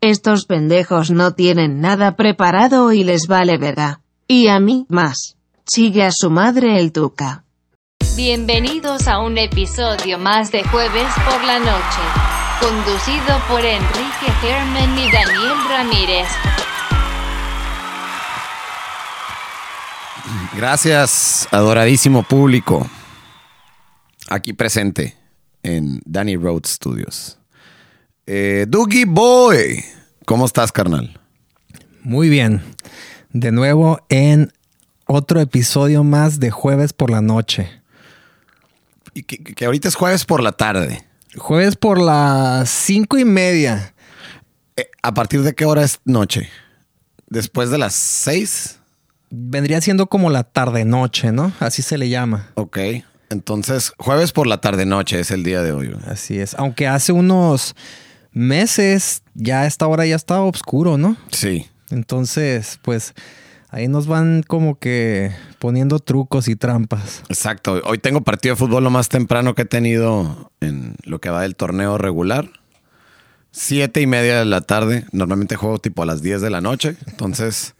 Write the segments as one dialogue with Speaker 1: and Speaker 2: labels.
Speaker 1: Estos pendejos no tienen nada preparado y les vale verga. Y a mí, más. Sigue a su madre el tuca.
Speaker 2: Bienvenidos a un episodio más de Jueves por la Noche. Conducido por Enrique Germen y Daniel Ramírez.
Speaker 3: Gracias, adoradísimo público. Aquí presente en Danny Road Studios. Eh, Dougie Boy, ¿cómo estás, carnal?
Speaker 4: Muy bien. De nuevo en otro episodio más de Jueves por la Noche.
Speaker 3: Y que, que ahorita es jueves por la tarde.
Speaker 4: Jueves por las cinco y media.
Speaker 3: Eh, ¿A partir de qué hora es noche? ¿Después de las seis?
Speaker 4: Vendría siendo como la tarde-noche, ¿no? Así se le llama.
Speaker 3: Ok. Entonces, jueves por la tarde-noche es el día de hoy. güey.
Speaker 4: Así es. Aunque hace unos meses ya a esta hora ya estaba oscuro, ¿no?
Speaker 3: Sí.
Speaker 4: Entonces, pues ahí nos van como que poniendo trucos y trampas.
Speaker 3: Exacto. Hoy tengo partido de fútbol lo más temprano que he tenido en lo que va del torneo regular. Siete y media de la tarde. Normalmente juego tipo a las 10 de la noche. Entonces,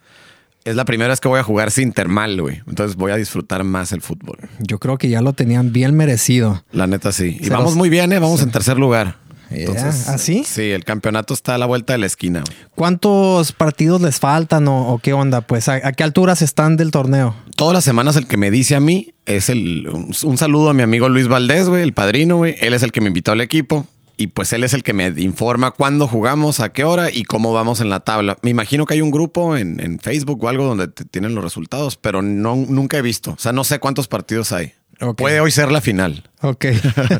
Speaker 3: es la primera vez que voy a jugar sin termal, güey. Entonces voy a disfrutar más el fútbol.
Speaker 4: Yo creo que ya lo tenían bien merecido.
Speaker 3: La neta sí. Y
Speaker 4: Se
Speaker 3: vamos
Speaker 4: los-
Speaker 3: muy bien, ¿eh? Vamos en tercer lugar.
Speaker 4: Ya, ¿ah, sí?
Speaker 3: Sí, el campeonato está a la vuelta de la esquina.
Speaker 4: ¿Cuántos partidos les faltan o, o qué onda? Pues ¿a, a qué alturas están del torneo?
Speaker 3: Todas las semanas el que me dice a mí es el... Un, un saludo a mi amigo Luis Valdés, güey, el padrino, güey. Él es el que me invitó al equipo. Y pues él es el que me informa cuándo jugamos, a qué hora y cómo vamos en la tabla. Me imagino que hay un grupo en, en Facebook o algo donde te tienen los resultados, pero no, nunca he visto. O sea, no sé cuántos partidos hay. Puede hoy ser la final.
Speaker 4: Ok,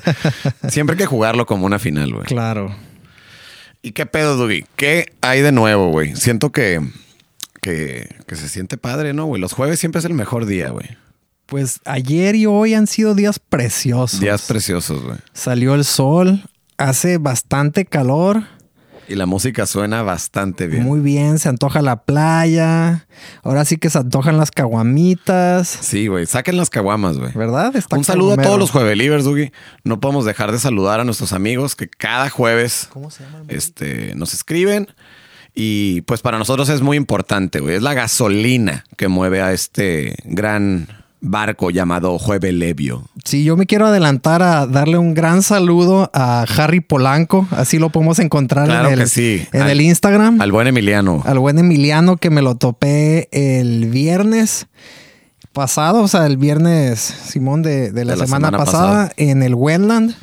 Speaker 3: Siempre hay que jugarlo como una final, güey.
Speaker 4: claro.
Speaker 3: ¿Y qué pedo, Dugi? ¿Qué hay de nuevo, güey? Siento que, que, que se siente padre, ¿no, güey? Los jueves siempre es el mejor día, güey.
Speaker 4: Pues ayer y hoy han sido días preciosos.
Speaker 3: Días preciosos, güey.
Speaker 4: Salió el sol, hace bastante calor.
Speaker 3: Y la música suena bastante bien.
Speaker 4: Muy bien, se antoja la playa. Ahora sí que se antojan las caguamitas.
Speaker 3: Sí, güey. Saquen las caguamas, güey.
Speaker 4: ¿Verdad? Está
Speaker 3: Un saludo a todos los juevelivers, Dugi. No podemos dejar de saludar a nuestros amigos que cada jueves
Speaker 4: ¿Cómo se llaman?
Speaker 3: este, nos escriben. Y pues para nosotros es muy importante, güey. Es la gasolina que mueve a este gran barco llamado Juevelevio.
Speaker 4: Sí, yo me quiero adelantar a darle un gran saludo a Harry Polanco. Así lo podemos encontrar
Speaker 3: Claro
Speaker 4: en, el,
Speaker 3: que sí.
Speaker 4: en
Speaker 3: Al-
Speaker 4: el Instagram.
Speaker 3: Al buen Emiliano.
Speaker 4: al buen Emiliano que me lo topé el viernes pasado, o sea, el viernes, Simón, de, de la,
Speaker 3: De la
Speaker 4: semana,
Speaker 3: semana
Speaker 4: pasada,
Speaker 3: pasada.
Speaker 4: en el Wetland.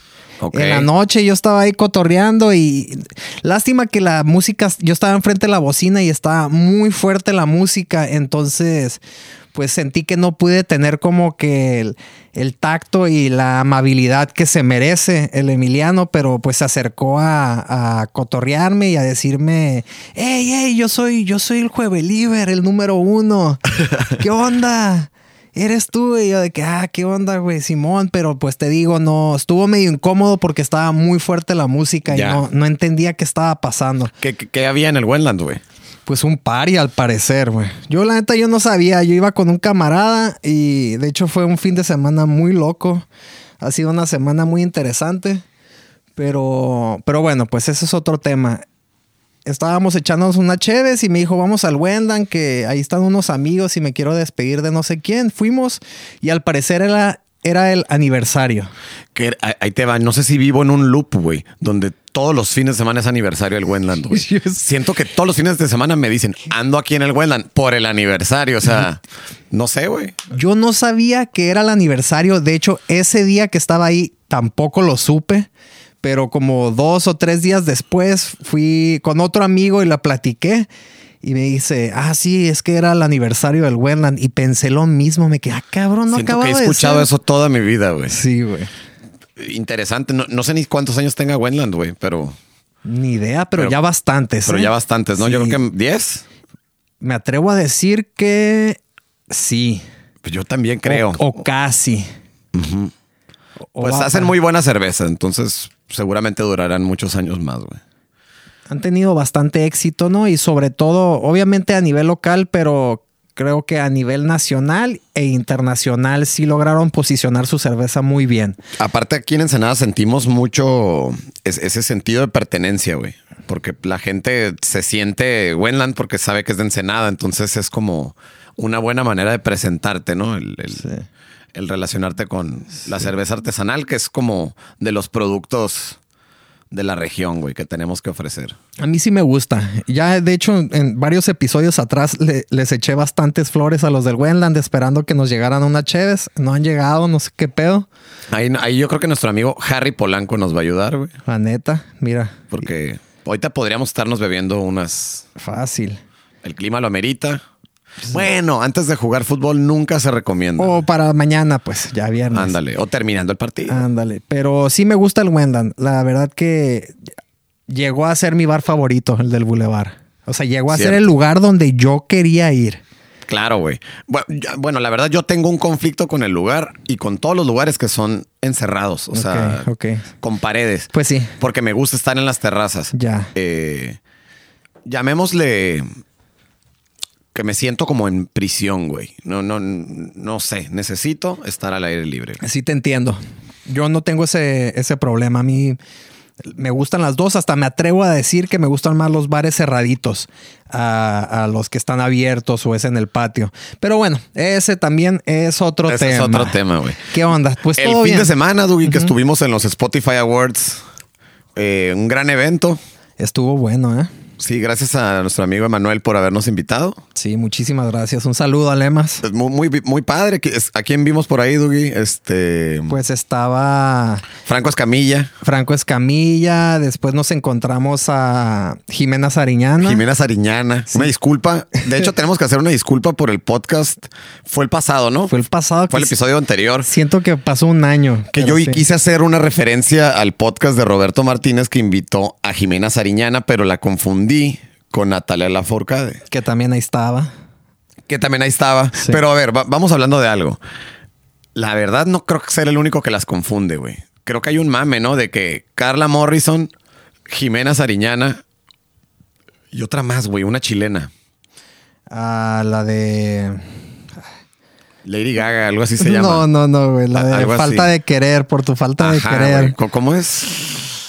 Speaker 4: En la noche yo estaba ahí cotorreando y lástima que la música, yo estaba enfrente de la bocina y estaba muy fuerte la música, entonces pues sentí que no pude tener como que el, el tacto y la amabilidad que se merece el Emiliano, pero pues se acercó a, a cotorrearme y a decirme, hey, hey, yo soy, yo soy el Jueveliver, el número uno. ¿Qué onda? Eres tú, y yo de que, ah, qué onda, güey, Simón, pero pues te digo, no, estuvo medio incómodo porque estaba muy fuerte la música y no, no entendía qué estaba pasando.
Speaker 3: ¿Qué, qué- qué había en el Wendland, güey?
Speaker 4: Pues un party al parecer, güey. Yo la neta yo no sabía, yo iba con un camarada y de hecho fue un fin de semana muy loco. Ha sido una semana muy interesante, pero pero bueno, pues ese es otro tema. Estábamos echándonos una cheves y me dijo, "Vamos al Wendan, que ahí están unos amigos y me quiero despedir de no sé quién." Fuimos y al parecer era era el aniversario.
Speaker 3: Que ahí- te va. No sé si vivo en un loop, güey, donde todos los fines de semana es aniversario del Wendland, güey. Siento que todos los fines de semana me dicen, ando aquí en el Wendland por el aniversario. O sea, no sé, güey.
Speaker 4: Yo no sabía que era el aniversario. De hecho, ese día que estaba ahí tampoco lo supe. Pero como dos o tres días después fui con otro amigo y la platiqué. Y me dice, ah, sí, es que era el aniversario del Wendland. Y pensé lo mismo. Me quedé, ah, cabrón, no
Speaker 3: Siento que
Speaker 4: acababa
Speaker 3: he
Speaker 4: de
Speaker 3: escuchado
Speaker 4: ser".
Speaker 3: eso toda mi vida, güey.
Speaker 4: Sí, güey.
Speaker 3: Interesante. No, no sé ni cuántos años tenga Wendland, güey, pero,
Speaker 4: Ni idea, pero,
Speaker 3: Pero-
Speaker 4: ya bastantes.
Speaker 3: pero
Speaker 4: ¿eh?
Speaker 3: ya bastantes, ¿no? Yo creo que 10.
Speaker 4: Me atrevo a decir que sí.
Speaker 3: Pues yo también creo.
Speaker 4: O, o casi. O
Speaker 3: pues hacen muy buena cerveza, entonces seguramente durarán muchos años más, güey.
Speaker 4: han tenido bastante éxito, ¿no? Y sobre todo, obviamente a nivel local, pero creo que a nivel nacional e internacional sí lograron posicionar su cerveza muy bien.
Speaker 3: Aparte aquí en Ensenada sentimos mucho es- ese sentido de pertenencia, güey. Porque la gente se siente Wenland porque sabe que es de Ensenada. Entonces es como una buena manera de presentarte, ¿no? El, el- el relacionarte con la cerveza artesanal, que es como de los productos de la región, güey, que tenemos que ofrecer.
Speaker 4: A mí sí me gusta. Ya, de hecho, en varios episodios atrás le- les eché bastantes flores a los del Wendland esperando que nos llegaran unas cheves. No han llegado, no sé qué pedo.
Speaker 3: Ahí, ahí yo creo que nuestro amigo Harry Polanco nos va a ayudar, güey.
Speaker 4: La neta, mira,
Speaker 3: Porque ahorita podríamos estarnos bebiendo unas.
Speaker 4: fácil.
Speaker 3: El clima lo amerita. Bueno, antes de jugar fútbol nunca se recomienda.
Speaker 4: O para mañana, pues, ya viernes.
Speaker 3: Ándale. O terminando el partido.
Speaker 4: Ándale. Pero sí me gusta el Wendland. La verdad que llegó a ser mi bar favorito, el del Boulevard. O sea, llegó a ser el lugar donde yo quería ir.
Speaker 3: Claro, güey. Bueno, la verdad, yo tengo un conflicto con el lugar y con todos los lugares que son encerrados. O sea,
Speaker 4: Ok, ok.
Speaker 3: con paredes.
Speaker 4: Pues sí,
Speaker 3: Porque me gusta estar en las terrazas.
Speaker 4: ya.
Speaker 3: Eh, llamémosle que me siento como en prisión, güey. No, no, no sé. Necesito estar al aire libre.
Speaker 4: Sí te entiendo. Yo no tengo ese, ese problema. A mí me gustan las dos. Hasta me atrevo a decir que me gustan más los bares cerraditos a, a los que están abiertos o es en el patio. Pero bueno, ese también es otro
Speaker 3: Ese
Speaker 4: tema.
Speaker 3: es otro tema, güey.
Speaker 4: ¿Qué onda? Pues
Speaker 3: el
Speaker 4: todo
Speaker 3: fin
Speaker 4: bien.
Speaker 3: de semana, Dougie, que estuvimos en los Spotify Awards. eh, un gran evento.
Speaker 4: Estuvo bueno, ¿eh?
Speaker 3: Sí, gracias a nuestro amigo Emanuel por habernos invitado.
Speaker 4: Sí, muchísimas gracias. Un saludo a Lemas.
Speaker 3: Es muy, muy, muy padre. ¿A quién vimos por ahí, Dougie? Este.
Speaker 4: Pues estaba
Speaker 3: Franco Escamilla,
Speaker 4: Franco Escamilla, después nos encontramos a Jimena Sariñana.
Speaker 3: Jimena Sariñana. Una disculpa. De hecho, tenemos que hacer una disculpa por el podcast. Fue el pasado, ¿no?
Speaker 4: Fue el pasado.
Speaker 3: Fue el episodio anterior.
Speaker 4: Siento que pasó un año.
Speaker 3: Que yo
Speaker 4: sí.
Speaker 3: quise hacer una referencia al podcast de Roberto Martínez que invitó a Jimena Sariñana, pero la confundí con Natalia Laforcade,
Speaker 4: Que también ahí estaba.
Speaker 3: que también ahí estaba.
Speaker 4: Sí.
Speaker 3: Pero a ver, va- vamos hablando de algo. La verdad, no creo que sea el único que las confunde, güey. Creo que hay un mame, ¿no? De que Carla Morrison, Jimena Sariñana y otra más, güey, una chilena.
Speaker 4: A la de.
Speaker 3: Lady Gaga, algo así se
Speaker 4: no,
Speaker 3: llama.
Speaker 4: no, no, güey. La de falta
Speaker 3: así.
Speaker 4: de querer, por tu falta de querer.
Speaker 3: güey. ¿Cómo- ¿Cómo es?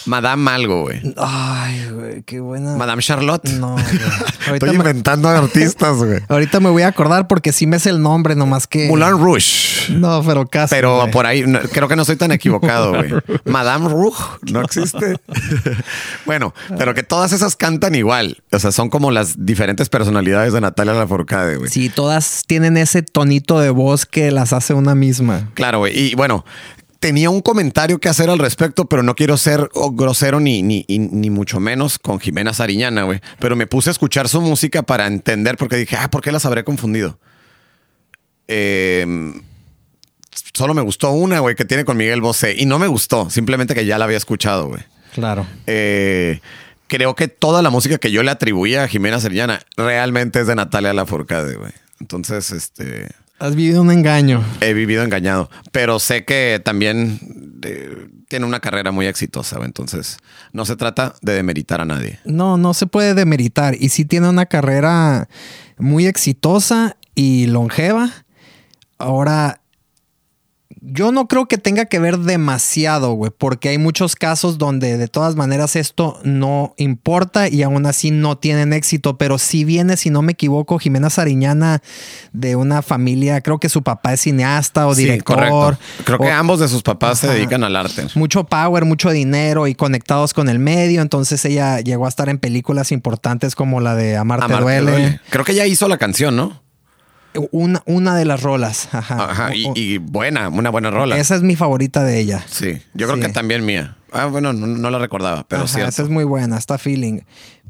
Speaker 3: Madame algo, güey.
Speaker 4: Ay, güey, qué buena.
Speaker 3: Madame Charlotte.
Speaker 4: No, güey.
Speaker 3: Estoy
Speaker 4: me,
Speaker 3: inventando artistas, güey.
Speaker 4: ahorita me voy a acordar porque sí me es el nombre, nomás que.
Speaker 3: Moulin Rouge.
Speaker 4: No, pero casi.
Speaker 3: Pero
Speaker 4: güey.
Speaker 3: por ahí, no, creo que no estoy tan equivocado, güey. Madame Rouge no existe. bueno, pero que todas esas cantan igual. O sea, son como las diferentes personalidades de Natalia Lafourcade, güey.
Speaker 4: Sí, todas tienen ese tonito de voz que las hace una misma.
Speaker 3: Claro, güey. Y bueno, tenía un comentario que hacer al respecto, pero no quiero ser oh, grosero ni, ni, ni mucho menos con Jimena Sariñana, güey. Pero me puse a escuchar su música para entender, porque dije, ah, ¿por qué las habré confundido? Eh, solo me gustó una, güey, que tiene con Miguel Bosé. Y no me gustó, simplemente que ya la había escuchado, güey.
Speaker 4: Claro.
Speaker 3: Eh, creo que toda la música que yo le atribuía a Jimena Sariñana realmente es de Natalia Lafourcade, güey. Entonces, este
Speaker 4: Has vivido un engaño.
Speaker 3: he vivido engañado, pero sé que también eh, tiene una carrera muy exitosa, entonces no se trata de demeritar a nadie.
Speaker 4: No, no se puede demeritar. Y sí tiene una carrera muy exitosa y longeva. Ahora, yo no creo que tenga que ver demasiado, güey, porque hay muchos casos donde de todas maneras esto no importa y aún así no tienen éxito. Pero si viene, si no me equivoco, Jimena Sariñana de una familia, creo que su papá es cineasta o
Speaker 3: Sí,
Speaker 4: director.
Speaker 3: correcto. Creo que ambos de sus papás se dedican al arte.
Speaker 4: mucho power, mucho dinero y conectados con el medio. Entonces ella llegó a estar en películas importantes como la de Amarte,
Speaker 3: Amarte
Speaker 4: duele.
Speaker 3: duele. Creo que ya hizo la canción, ¿no?
Speaker 4: Una, una de las rolas. Ajá.
Speaker 3: Ajá, y, buena, una buena rola.
Speaker 4: esa es mi favorita de ella.
Speaker 3: Sí, yo creo
Speaker 4: Sí.
Speaker 3: que también mía. Ah, bueno, no, no la recordaba, pero cierto.
Speaker 4: esa es muy buena, está feeling.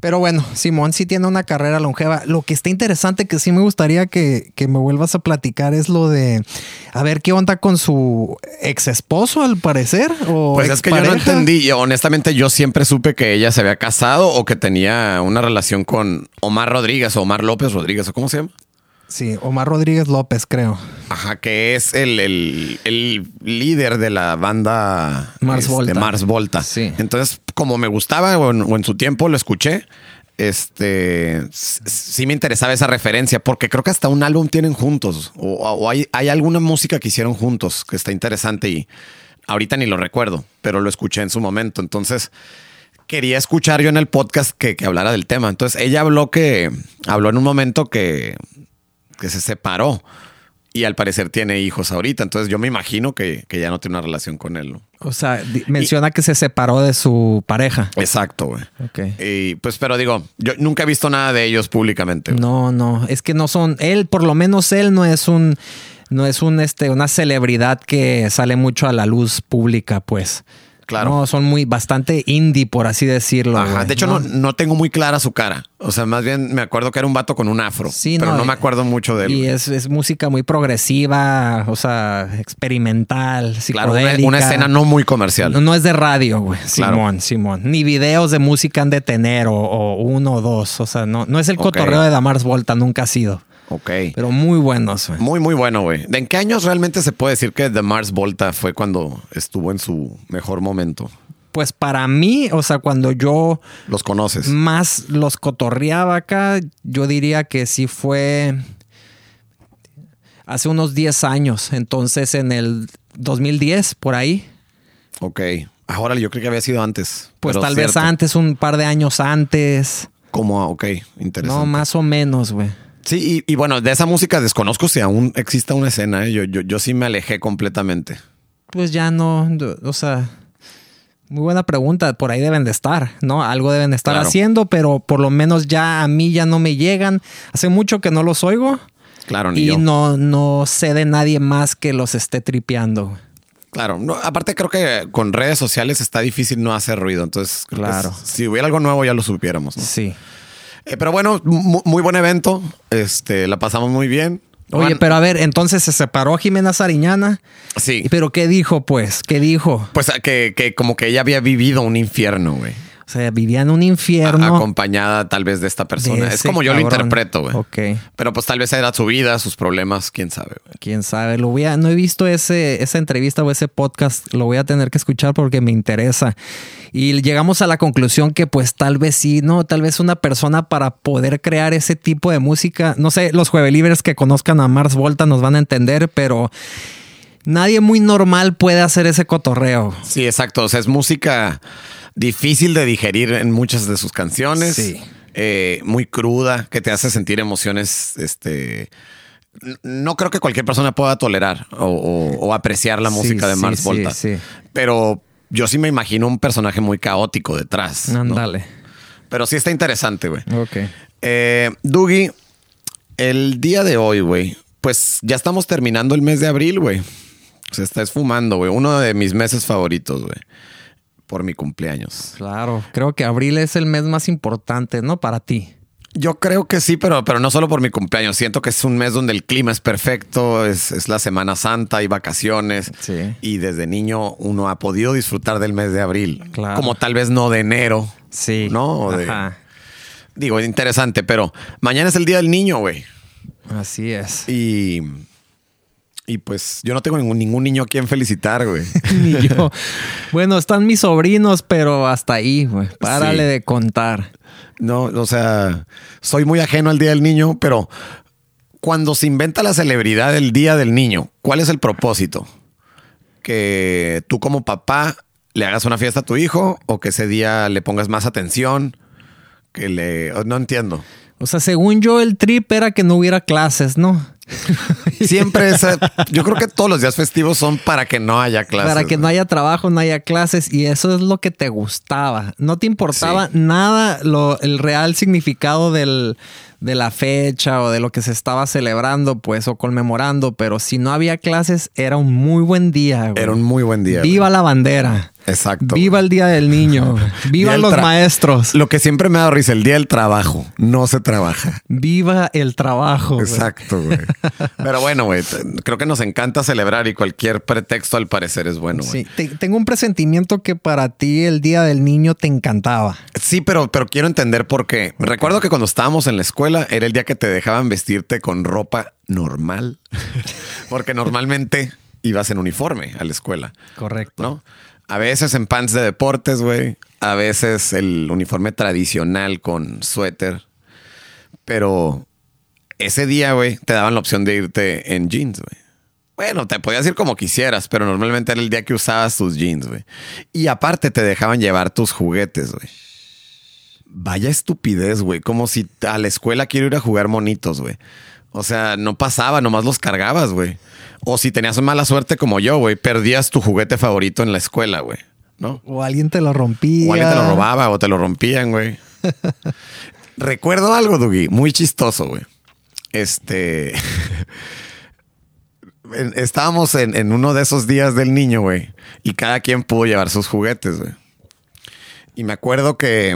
Speaker 4: Pero bueno, Simón sí tiene una carrera longeva. Lo que está interesante que sí me gustaría que, que me vuelvas a platicar es lo de a ver qué onda con su ex esposo, al parecer. O
Speaker 3: Pues es que yo no entendí. Honestamente, yo siempre supe que ella se había casado o que tenía una relación con Omar Rodríguez o Omar López Rodríguez, o cómo se llama.
Speaker 4: Sí, Omar Rodríguez López, creo.
Speaker 3: Ajá, que es el, el- el líder de la banda
Speaker 4: Mars
Speaker 3: este,
Speaker 4: Volta.
Speaker 3: Mars Volta.
Speaker 4: Sí.
Speaker 3: Entonces, como me gustaba o en, o en su tiempo lo escuché, este, sí me interesaba esa referencia, porque creo que hasta un álbum tienen juntos, o, o hay, hay alguna música que hicieron juntos que está interesante y ahorita ni lo recuerdo, pero lo escuché en su momento. Entonces, quería escuchar yo en el podcast que, que hablara del tema. Entonces, ella habló que, habló en un momento que, que se separó y al parecer tiene hijos ahorita. Entonces, yo me imagino que, que ya no tiene una relación con él. ¿no?
Speaker 4: O sea, menciona que se separó de su pareja.
Speaker 3: Exacto, güey.
Speaker 4: Ok.
Speaker 3: Y pues, pero digo, yo nunca he visto nada de ellos públicamente.
Speaker 4: No, no, es que no son, él, por lo menos él no es un, no es un, este, una celebridad que sale mucho a la luz pública, pues.
Speaker 3: Claro.
Speaker 4: No, son muy, bastante indie, por así decirlo.
Speaker 3: Ajá. De hecho, no, no tengo muy clara su cara. O sea, más bien me acuerdo que era un vato con un afro.
Speaker 4: Sí,
Speaker 3: pero
Speaker 4: no,
Speaker 3: no, me acuerdo mucho de él.
Speaker 4: Y es, es música muy progresiva, o sea, experimental,
Speaker 3: claro, una, escena no muy comercial.
Speaker 4: No, no es de radio, güey.
Speaker 3: Claro.
Speaker 4: Simón, Simón. Ni videos de música han de tener, o, o uno o dos. O sea, no, no es el cotorreo de Damars Volta, nunca ha sido.
Speaker 3: Ok.
Speaker 4: Pero muy buenos, güey.
Speaker 3: Muy, muy bueno, güey. ¿De en qué años realmente se puede decir que The Mars Volta fue cuando estuvo en su mejor momento?
Speaker 4: Pues para mí, o sea, cuando yo
Speaker 3: Los conoces.
Speaker 4: más los cotorreaba acá, yo diría que sí fue hace unos 10 años. Entonces, en el 2010, por ahí.
Speaker 3: Ok. Ahora yo creo que había sido antes.
Speaker 4: Pues tal vez antes, un par de años antes.
Speaker 3: Como, ok, interesante.
Speaker 4: No, más o menos, güey.
Speaker 3: Sí, y, y bueno, de esa música desconozco si aún exista una escena. ¿eh? Yo, yo, yo sí me alejé completamente.
Speaker 4: Pues ya no, o sea, muy buena pregunta. Por ahí deben de estar, ¿no? Algo deben de estar
Speaker 3: Claro.
Speaker 4: haciendo, pero por lo menos ya a mí ya no me llegan. Hace mucho que no los oigo
Speaker 3: Claro, ni
Speaker 4: y
Speaker 3: yo.
Speaker 4: no, no sé de nadie más que los esté tripeando.
Speaker 3: Claro, no, aparte creo que con redes sociales está difícil no hacer ruido. Entonces, creo
Speaker 4: Claro.
Speaker 3: si hubiera algo nuevo ya lo supiéramos. ¿no?
Speaker 4: Sí.
Speaker 3: Eh, pero bueno, mu- muy buen evento. Este, la pasamos muy bien.
Speaker 4: Oye, pero a ver, entonces se separó Jimena Sariñana.
Speaker 3: Sí.
Speaker 4: ¿Pero qué dijo, pues? ¿Qué dijo?
Speaker 3: Pues que, que como que ella había vivido un infierno, güey.
Speaker 4: O sea, vivía en un infierno.
Speaker 3: Acompañada tal vez de esta persona.
Speaker 4: de
Speaker 3: es como yo lo interpreto, güey.
Speaker 4: Ok.
Speaker 3: Pero pues tal vez era su vida, sus problemas, quién sabe. güey.
Speaker 4: Quién sabe, lo voy a, no he visto ese, esa entrevista o ese podcast, lo voy a tener que escuchar porque me interesa. Y llegamos a la conclusión que pues tal vez sí, no, tal vez una persona para poder crear ese tipo de música, no sé, los juevelibres que conozcan a Mars Volta nos van a entender, pero nadie muy normal puede hacer ese cotorreo.
Speaker 3: Sí, exacto. O sea, es música difícil de digerir en muchas de sus canciones.
Speaker 4: Sí.
Speaker 3: Eh, muy cruda, que te hace sentir emociones, este... No creo que cualquier persona pueda tolerar o, o- o apreciar la
Speaker 4: Sí,
Speaker 3: música de Mars
Speaker 4: sí,
Speaker 3: Volta.
Speaker 4: sí.
Speaker 3: Pero yo sí me imagino un personaje muy caótico detrás. ¿no?
Speaker 4: Ándale.
Speaker 3: Pero sí está interesante, güey.
Speaker 4: Ok.
Speaker 3: Eh, Dougie, el día de hoy, güey, pues ya estamos terminando el mes de abril, güey. Se está esfumando, güey. Uno de mis meses favoritos, güey. Por mi cumpleaños.
Speaker 4: Claro, creo que abril es el mes más importante, ¿no? Para ti.
Speaker 3: Yo creo que sí, pero, pero no solo por mi cumpleaños. Siento que es un mes donde el clima es perfecto, es, es la Semana Santa, hay vacaciones.
Speaker 4: Sí.
Speaker 3: Y desde niño uno ha podido disfrutar del mes de abril.
Speaker 4: Claro.
Speaker 3: Como tal vez no de enero.
Speaker 4: Sí.
Speaker 3: ¿No? O de-
Speaker 4: Ajá.
Speaker 3: Digo, interesante, pero mañana es el Día del Niño, güey.
Speaker 4: Así es.
Speaker 3: Y, y pues yo no tengo ningún, ningún niño a quien felicitar, güey.
Speaker 4: Ni yo. Bueno, están mis sobrinos, pero hasta ahí, güey. Párale
Speaker 3: Sí.
Speaker 4: de contar.
Speaker 3: No, o sea, soy muy ajeno al Día del Niño, pero cuando se inventa la celebridad del Día del Niño, ¿cuál es el propósito? Que tú como papá le hagas una fiesta a tu hijo o que ese día le pongas más atención, que le... No entiendo.
Speaker 4: O sea, según yo, el trip era que no hubiera clases, ¿no?
Speaker 3: Siempre es... Yo creo que todos los días festivos son para que no haya clases.
Speaker 4: Para que no haya trabajo, no haya clases. Y eso es lo que te gustaba. No te importaba
Speaker 3: Sí.
Speaker 4: nada lo, el real significado del, de la fecha o de lo que se estaba celebrando, pues, o conmemorando. Pero si no había clases, era un muy buen día. güey.
Speaker 3: Era un muy buen día.
Speaker 4: Viva la bandera.
Speaker 3: Exacto.
Speaker 4: Viva el Día del Niño. Viva los maestros.
Speaker 3: Lo que siempre me ha dado risa, el día del trabajo. No se trabaja.
Speaker 4: Viva el trabajo.
Speaker 3: Exacto, güey. Pero bueno, güey, creo que nos encanta celebrar y cualquier pretexto al parecer es bueno.
Speaker 4: Sí, te- tengo un presentimiento que para ti el Día del Niño te encantaba.
Speaker 3: Sí, pero, pero quiero entender por qué. Recuerdo que cuando estábamos en la escuela era el día que te dejaban vestirte con ropa normal. Porque normalmente ibas en uniforme a la escuela.
Speaker 4: Correcto.
Speaker 3: ¿no? A veces en pants de deportes, güey. A veces el uniforme tradicional con suéter. Pero ese día, güey, te daban la opción de irte en jeans, güey. Bueno, te podías ir como quisieras, pero normalmente era el día que usabas tus jeans, güey. Y aparte te dejaban llevar tus juguetes, güey. Vaya estupidez, güey. Como si a la escuela quiero ir a jugar monitos, güey. O sea, no pasaba, nomás los cargabas, güey. O si tenías mala suerte como yo, güey, perdías tu juguete favorito en la escuela, güey. ¿No?
Speaker 4: O alguien te lo rompía.
Speaker 3: O alguien te lo robaba o te lo rompían, güey. Recuerdo algo, Dugi, muy chistoso, güey. Este. Estábamos en, en uno de esos días del niño, güey. Y cada quien pudo llevar sus juguetes, güey. Y me acuerdo que,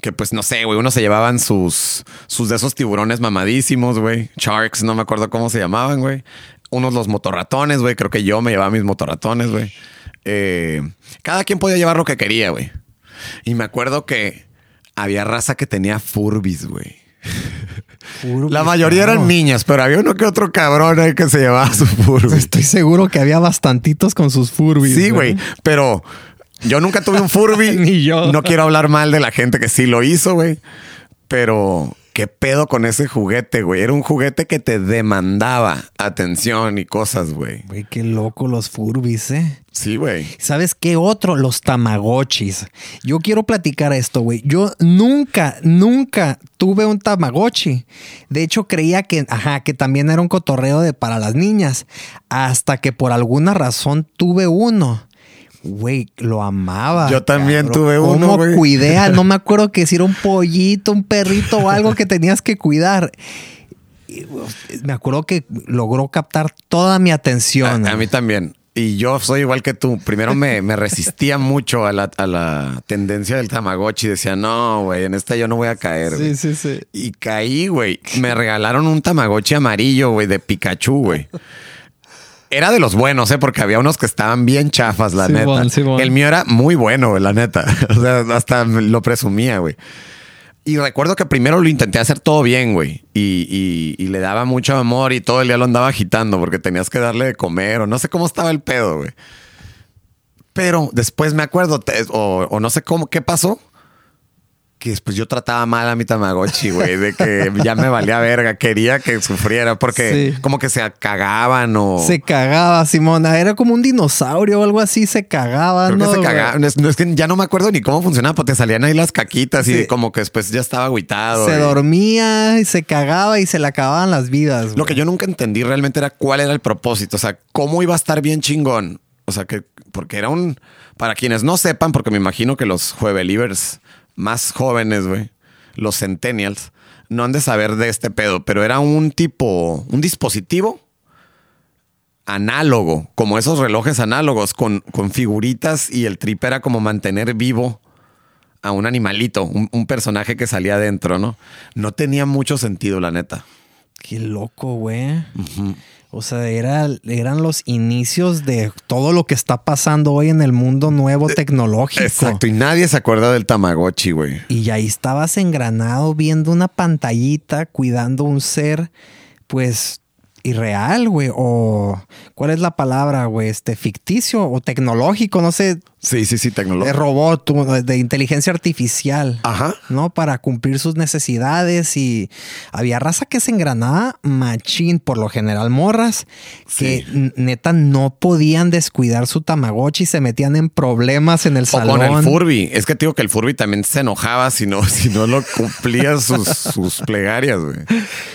Speaker 3: que pues no sé, güey, unos se llevaban sus, sus de esos tiburones mamadísimos, güey. Sharks, no me acuerdo cómo se llamaban, güey. Unos los motorratones, güey. Creo que yo me llevaba mis motorratones, güey. Eh, cada quien podía llevar lo que quería, güey. Y me acuerdo que había raza que tenía Furbis, güey. La mayoría
Speaker 4: claro.
Speaker 3: eran niñas, pero había uno que otro cabrón ahí que se llevaba su Furby.
Speaker 4: Estoy seguro que había bastantitos con sus Furbies.
Speaker 3: Sí, güey, pero yo nunca tuve un Furby.
Speaker 4: Ni yo.
Speaker 3: No quiero hablar mal de la gente que sí lo hizo, güey. Pero qué pedo con ese juguete, güey. Era un juguete que te demandaba atención y cosas, güey.
Speaker 4: Güey, qué loco los Furbies, ¿eh?
Speaker 3: Sí, güey.
Speaker 4: ¿Sabes qué otro? Los Tamagotchis. Yo quiero platicar esto, güey. Yo nunca, nunca tuve un Tamagotchi. De hecho, creía que, ajá, que también era un cotorreo de para las niñas. Hasta que por alguna razón tuve uno. Güey, lo amaba.
Speaker 3: Yo también
Speaker 4: cabrón.
Speaker 3: tuve uno,
Speaker 4: ¿Cómo
Speaker 3: güey.
Speaker 4: cuidé? a- No me acuerdo que si era un pollito, un perrito o algo que tenías que cuidar. Y, Me acuerdo que logró captar toda mi atención.
Speaker 3: A, a mí también. Y yo soy igual que tú. Primero me, me resistía mucho a la, a la tendencia del Tamagotchi. Decía, no, güey, en esta yo no voy a caer. güey".
Speaker 4: Sí, sí, sí.
Speaker 3: Y caí, güey. Me regalaron un Tamagotchi amarillo, güey, de Pikachu, güey. Era de los buenos, ¿eh? Porque había unos que estaban bien chafas, la neta. El mío era muy bueno, güey, la neta. O sea, hasta lo presumía, güey. Y recuerdo que primero lo intenté hacer todo bien, güey. Y, y- y le daba mucho amor y todo el día lo andaba agitando porque tenías que darle de comer o no sé cómo estaba el pedo, güey. Pero después me acuerdo, te- o, o no sé cómo, qué pasó, que después yo trataba mal a mi Tamagotchi, güey, de que ya me valía verga, quería que sufriera porque
Speaker 4: Sí.
Speaker 3: como que se cagaban o...
Speaker 4: Se cagaba, Simona. Era como un dinosaurio o algo así. Se cagaba,
Speaker 3: Creo
Speaker 4: ¿no?
Speaker 3: que se
Speaker 4: güey?
Speaker 3: cagaban. Es, no, es que ya no me acuerdo ni cómo funcionaba, porque te salían ahí las caquitas y como que después ya estaba agüitado.
Speaker 4: Se dormía y se cagaba y se le acababan las vidas.
Speaker 3: Lo que yo nunca entendí realmente era cuál era el propósito. O sea, cómo iba a estar bien chingón. O sea, que porque era un. Para quienes no sepan, porque me imagino que los juevelivers más jóvenes, güey, los centennials, no han de saber de este pedo, pero era un tipo, un dispositivo análogo, como esos relojes análogos, con, con figuritas y el trip era como mantener vivo a un animalito, un, un personaje que salía adentro, ¿no? No tenía mucho sentido, la neta.
Speaker 4: Qué loco, güey. O sea, era, eran los inicios de todo lo que está pasando hoy en el mundo nuevo tecnológico.
Speaker 3: Eh, Exacto, y nadie se acuerda del Tamagotchi, güey.
Speaker 4: Y ahí estabas engranado viendo una pantallita, cuidando un ser, pues, irreal, güey. O, ¿cuál es la palabra, güey? Este, ficticio o tecnológico, no sé,
Speaker 3: Sí, sí, sí,
Speaker 4: de
Speaker 3: tecnología.
Speaker 4: robot, o de inteligencia artificial.
Speaker 3: Ajá.
Speaker 4: ¿no? Para cumplir sus necesidades y había raza que se engranaba machín, por lo general morras, que
Speaker 3: Sí.
Speaker 4: neta no podían descuidar su tamagotchi y se metían en problemas en el
Speaker 3: O
Speaker 4: salón.
Speaker 3: con el Furby. Es que te digo que el Furby también se enojaba si no, si no lo cumplía sus, sus plegarias, güey.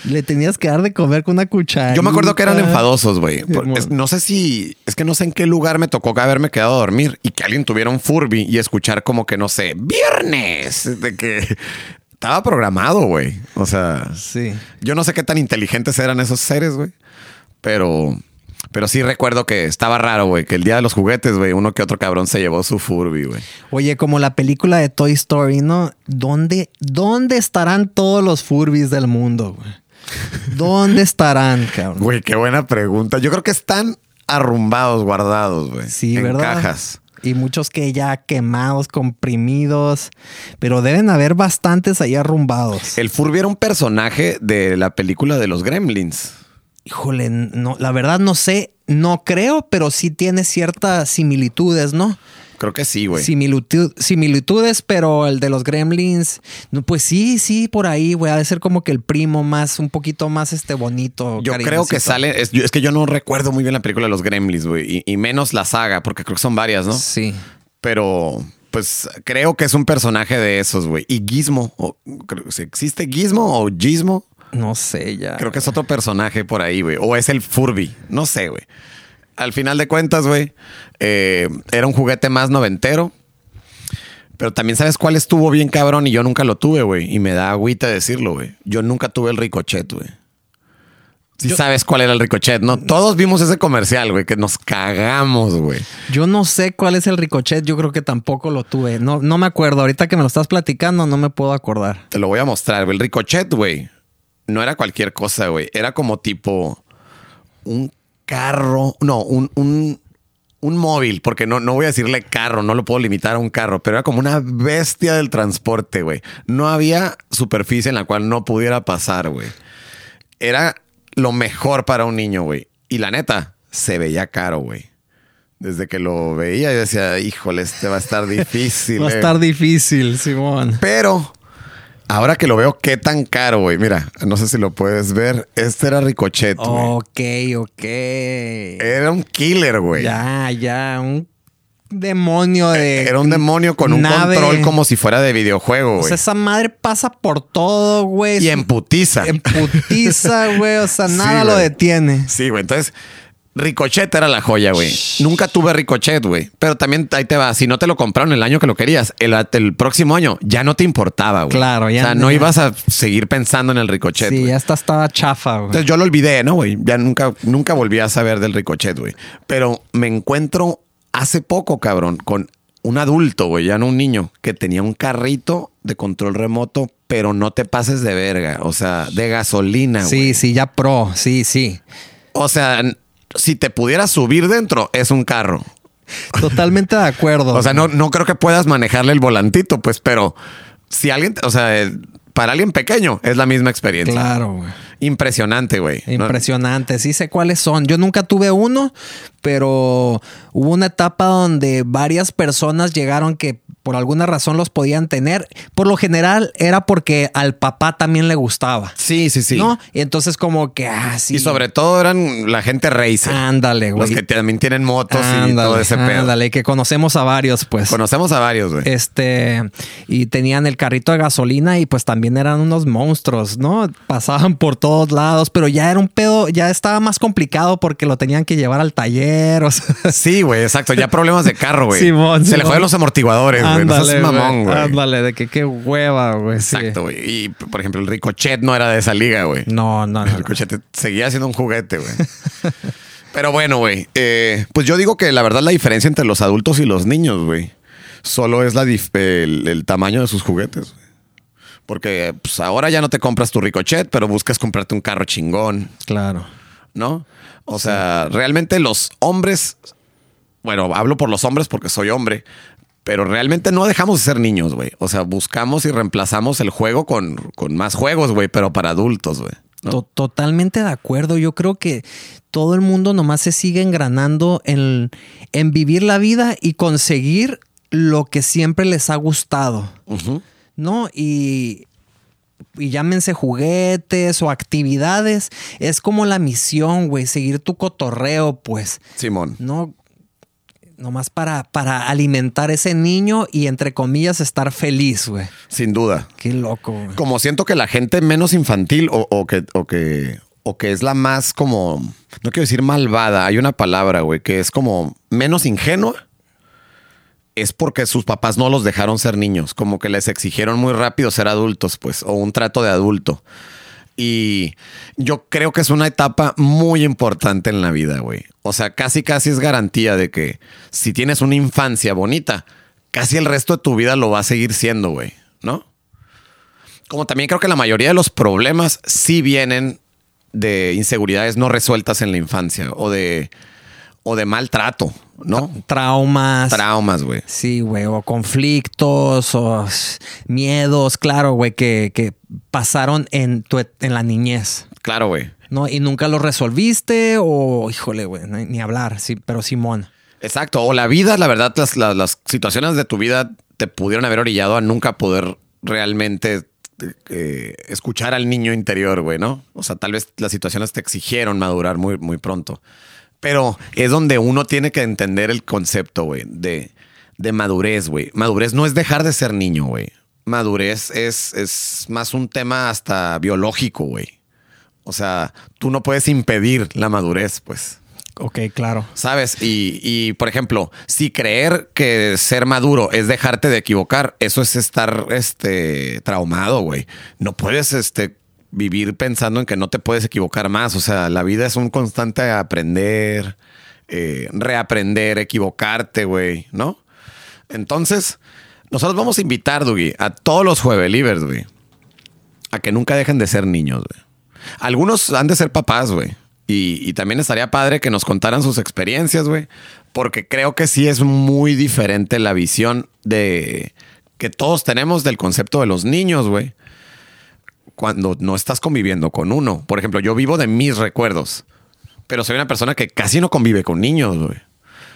Speaker 4: Le tenías que dar de comer con una cuchara.
Speaker 3: Yo me acuerdo que eran enfadosos, güey. No sé si, es que no sé en qué lugar me tocó haberme quedado a dormir y que alguien tuviera un Furby y escuchar como que, no sé, viernes, de que estaba programado, güey. O sea,
Speaker 4: Sí.
Speaker 3: yo no sé qué tan inteligentes eran esos seres, güey. Pero, pero sí recuerdo que estaba raro, güey, que el día de los juguetes, güey, uno que otro cabrón se llevó su Furby, güey.
Speaker 4: Oye, como la película de Toy Story, ¿no? ¿Dónde, dónde estarán todos los Furbies del mundo, güey? ¿Dónde estarán, cabrón?
Speaker 3: Güey, qué buena pregunta. Yo creo que están arrumbados, guardados, güey.
Speaker 4: Sí,
Speaker 3: en
Speaker 4: ¿verdad?
Speaker 3: cajas.
Speaker 4: Y muchos que ya quemados, comprimidos, pero deben haber bastantes ahí arrumbados.
Speaker 3: El Furby era un personaje de la película de los Gremlins.
Speaker 4: Híjole, no, la verdad no sé, no creo, pero sí tiene ciertas similitudes, ¿no?
Speaker 3: Creo que sí, güey.
Speaker 4: Similitud- similitudes, pero el de los gremlins, no, pues sí, sí, por ahí, güey, ha de ser como que el primo más, un poquito más este bonito.
Speaker 3: Yo creo que sale, es, es que yo no recuerdo muy bien la película de los Gremlins, güey, y, y menos la saga, porque creo que son varias, ¿no?
Speaker 4: Sí.
Speaker 3: Pero, pues creo que es un personaje de esos, güey. Y Gizmo, o, ¿existe Gizmo o Gizmo?
Speaker 4: No sé, ya.
Speaker 3: Creo que es otro personaje por ahí, güey. O es el Furby, no sé, güey. Al final de cuentas, güey, eh, era un juguete más noventero. Pero también sabes cuál estuvo bien cabrón y yo nunca lo tuve, güey. Y me da agüita decirlo, güey. Yo nunca tuve el ricochet, güey. Sí
Speaker 4: Yo-
Speaker 3: sabes cuál era el ricochet, ¿no? Todos vimos ese comercial, güey, que nos cagamos, güey.
Speaker 4: Yo no sé cuál es el ricochet, yo creo que tampoco lo tuve. No, no me acuerdo. Ahorita que me lo estás platicando, no me puedo acordar.
Speaker 3: Te lo voy a mostrar, güey. El ricochet, güey, no era cualquier cosa, güey. Era como tipo un carro, no, un, un, un móvil, porque no, no voy a decirle carro, no lo puedo limitar a un carro, pero era como una bestia del transporte, güey. No había superficie en la cual no pudiera pasar, güey. Era lo mejor para un niño, güey. Y la neta, se veía caro, güey. Desde que lo veía, yo decía, híjole, este va a estar difícil.
Speaker 4: Va a
Speaker 3: eh".
Speaker 4: estar difícil, Simón.
Speaker 3: Pero ahora que lo veo, qué tan caro, güey. Mira, no sé si lo puedes ver. Este era Ricochet, güey.
Speaker 4: Ok, ok.
Speaker 3: Era un killer, güey.
Speaker 4: Ya, ya, un demonio de.
Speaker 3: Era un demonio con un control como si fuera de videojuego,
Speaker 4: O
Speaker 3: güey.
Speaker 4: sea, esa madre pasa por todo, güey.
Speaker 3: y en putiza.
Speaker 4: En putiza, güey. O sea,
Speaker 3: Sí,
Speaker 4: nada lo detiene.
Speaker 3: Sí, güey. Entonces, Ricochet era la joya, güey. Nunca tuve Ricochet, güey. Pero también ahí te va. Si no te lo compraron el año que lo querías, el, el próximo año ya no te importaba, güey.
Speaker 4: Claro, ya
Speaker 3: O sea,
Speaker 4: no-
Speaker 3: no ibas a seguir pensando en el Ricochet,
Speaker 4: Sí,
Speaker 3: güey.
Speaker 4: ya está, estaba chafa, güey.
Speaker 3: Entonces yo lo olvidé, ¿no, güey? Ya nunca, nunca volví a saber del ricochet, güey. Pero me encuentro hace poco, cabrón, con un adulto, güey, ya no un niño, que tenía un carrito de control remoto, pero no te pases de verga. O sea, de gasolina, güey.
Speaker 4: Sí, sí, ya pro. Sí, sí.
Speaker 3: O sea, si te pudieras subir dentro, es un carro.
Speaker 4: Totalmente de acuerdo.
Speaker 3: O sea, no, no creo que puedas manejarle el volantito, pues, pero si alguien, o sea, eh, para alguien pequeño es la misma experiencia.
Speaker 4: Claro, güey.
Speaker 3: Impresionante, güey.
Speaker 4: Impresionante, sí sé cuáles son. Yo nunca tuve uno, pero hubo una etapa donde varias personas llegaron que por alguna razón los podían tener. Por lo general era porque al papá también le gustaba.
Speaker 3: Sí, sí, sí.
Speaker 4: ¿No? Y entonces como que, ah, sí.
Speaker 3: Y sobre todo eran la gente racer.
Speaker 4: Ándale,
Speaker 3: Los
Speaker 4: güey.
Speaker 3: que también tienen motos y todo ese pedo.
Speaker 4: ándale, que conocemos a varios, pues.
Speaker 3: Conocemos a varios, güey.
Speaker 4: Este, y tenían el carrito de gasolina y pues también eran unos monstruos, ¿no? Pasaban por todos lados, pero ya era un pedo, ya estaba más complicado porque lo tenían que llevar al taller, o sea.
Speaker 3: Sí, güey, exacto. Ya problemas de carro, güey.
Speaker 4: Simón,
Speaker 3: Se le fueron los amortiguadores, güey. No seas mamón, güey.
Speaker 4: Ándale, de que qué hueva, güey. sí.
Speaker 3: Exacto, güey. Y, por ejemplo, el Ricochet no era de esa liga, güey.
Speaker 4: No, no,
Speaker 3: El
Speaker 4: no.
Speaker 3: Ricochet seguía siendo un juguete, güey. Pero bueno, güey. eh, pues yo digo que la verdad la diferencia entre los adultos y los niños, güey, solo es la el, el tamaño de sus juguetes. güey. Porque pues, ahora ya no te compras tu Ricochet, pero buscas comprarte un carro chingón.
Speaker 4: Claro.
Speaker 3: ¿no? O sea, realmente los hombres, bueno, hablo por los hombres porque soy hombre, pero realmente no dejamos de ser niños, güey. O sea, buscamos y reemplazamos el juego con, con más juegos, güey, pero para adultos, güey.
Speaker 4: Totalmente de acuerdo. Yo creo que todo el mundo nomás se sigue engranando en, en vivir la vida y conseguir lo que siempre les ha gustado.
Speaker 3: Ujú.
Speaker 4: ¿No? Y, y llámense juguetes o actividades. Es como la misión, güey, seguir tu cotorreo, pues.
Speaker 3: Simón.
Speaker 4: ¿No? Nomás para, para alimentar ese niño y entre comillas estar feliz, güey.
Speaker 3: Sin duda.
Speaker 4: Qué loco, güey.
Speaker 3: Como siento que la gente menos infantil o, o que, o que o que es la más como, no quiero decir malvada, hay una palabra, güey, que es como menos ingenua, es porque sus papás no los dejaron ser niños, como que les exigieron muy rápido ser adultos, pues, o un trato de adulto. Y yo creo que es una etapa muy importante en la vida, güey. O sea, casi casi es garantía de que si tienes una infancia bonita, casi el resto de tu vida lo va a seguir siendo, güey, ¿no? Como también creo que la mayoría de los problemas sí vienen de inseguridades no resueltas en la infancia o de, o de maltrato, ¿no?
Speaker 4: Traumas.
Speaker 3: Traumas, güey.
Speaker 4: Sí, güey, o conflictos, o miedos, claro, güey, que, que pasaron en, tu, en la niñez,
Speaker 3: Claro, güey.
Speaker 4: ¿no? Y nunca los resolviste, o híjole, güey, ni, ni hablar, sí, pero Simón.
Speaker 3: Exacto. O la vida, la verdad, las, las, las situaciones de tu vida te pudieron haber orillado a nunca poder realmente eh, escuchar al niño interior, güey, ¿no? O sea, tal vez las situaciones te exigieron madurar muy, muy pronto. Pero es donde uno tiene que entender el concepto, güey, de, de madurez, güey. Madurez no es dejar de ser niño, güey. Madurez es, es más un tema hasta biológico, güey. O sea, tú no puedes impedir la madurez, pues.
Speaker 4: Ok, claro.
Speaker 3: ¿Sabes? Y, y, por ejemplo, si creer que ser maduro es dejarte de equivocar, eso es estar este, traumado, güey. No puedes este, vivir pensando en que no te puedes equivocar más. O sea, la vida es un constante aprender, eh, reaprender, equivocarte, güey, ¿no? Entonces, nosotros vamos a invitar, Dougie, a todos los juevelivers, güey, a que nunca dejen de ser niños, güey. Algunos han de ser papás, güey. Y, y, también estaría padre que nos contaran sus experiencias, güey. Porque creo que sí es muy diferente la visión de que todos tenemos del concepto de los niños, güey. Cuando no estás conviviendo con uno. Por ejemplo, yo vivo de mis recuerdos. Pero soy una persona que casi no convive con niños, güey.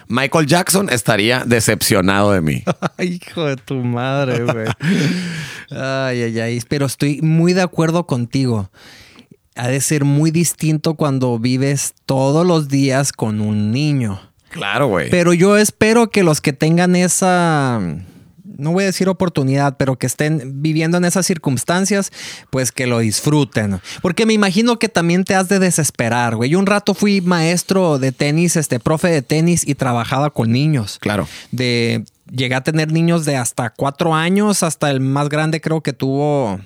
Speaker 3: Michael Jackson estaría decepcionado de mí.
Speaker 4: Hijo de tu madre, güey. ay, ay, ay. Pero estoy muy de acuerdo contigo ha de ser muy distinto cuando vives todos los días con un niño.
Speaker 3: Claro, güey.
Speaker 4: Pero yo espero que los que tengan esa, no voy a decir oportunidad, pero que estén viviendo en esas circunstancias, pues que lo disfruten. Porque me imagino que también te has de desesperar, güey. Yo un rato fui maestro de tenis, este profe de tenis y trabajaba con niños.
Speaker 3: Claro.
Speaker 4: De, llegué a tener niños de hasta cuatro años, hasta el más grande creo que tuvo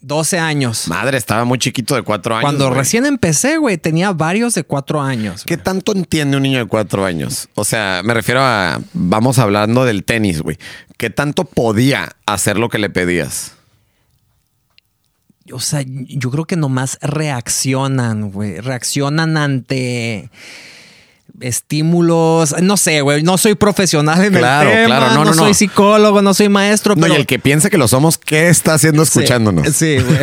Speaker 4: 12 años.
Speaker 3: Madre, estaba muy chiquito de 4 años.
Speaker 4: Cuando
Speaker 3: güey.
Speaker 4: recién empecé, güey, tenía varios de 4 años.
Speaker 3: ¿Qué tanto entiende un niño de 4 años? O sea, me refiero a, vamos hablando del tenis, güey. ¿Qué tanto podía hacer lo que le pedías?
Speaker 4: O sea, yo creo que nomás reaccionan, güey. Reaccionan ante estímulos, no sé, güey, no soy profesional en
Speaker 3: claro,
Speaker 4: el tema,
Speaker 3: claro, no,
Speaker 4: no,
Speaker 3: no,
Speaker 4: soy
Speaker 3: no.
Speaker 4: psicólogo, no soy maestro,
Speaker 3: No,
Speaker 4: pero
Speaker 3: y el que piensa que lo somos, ¿qué está haciendo escuchándonos?
Speaker 4: Sí, sí, güey.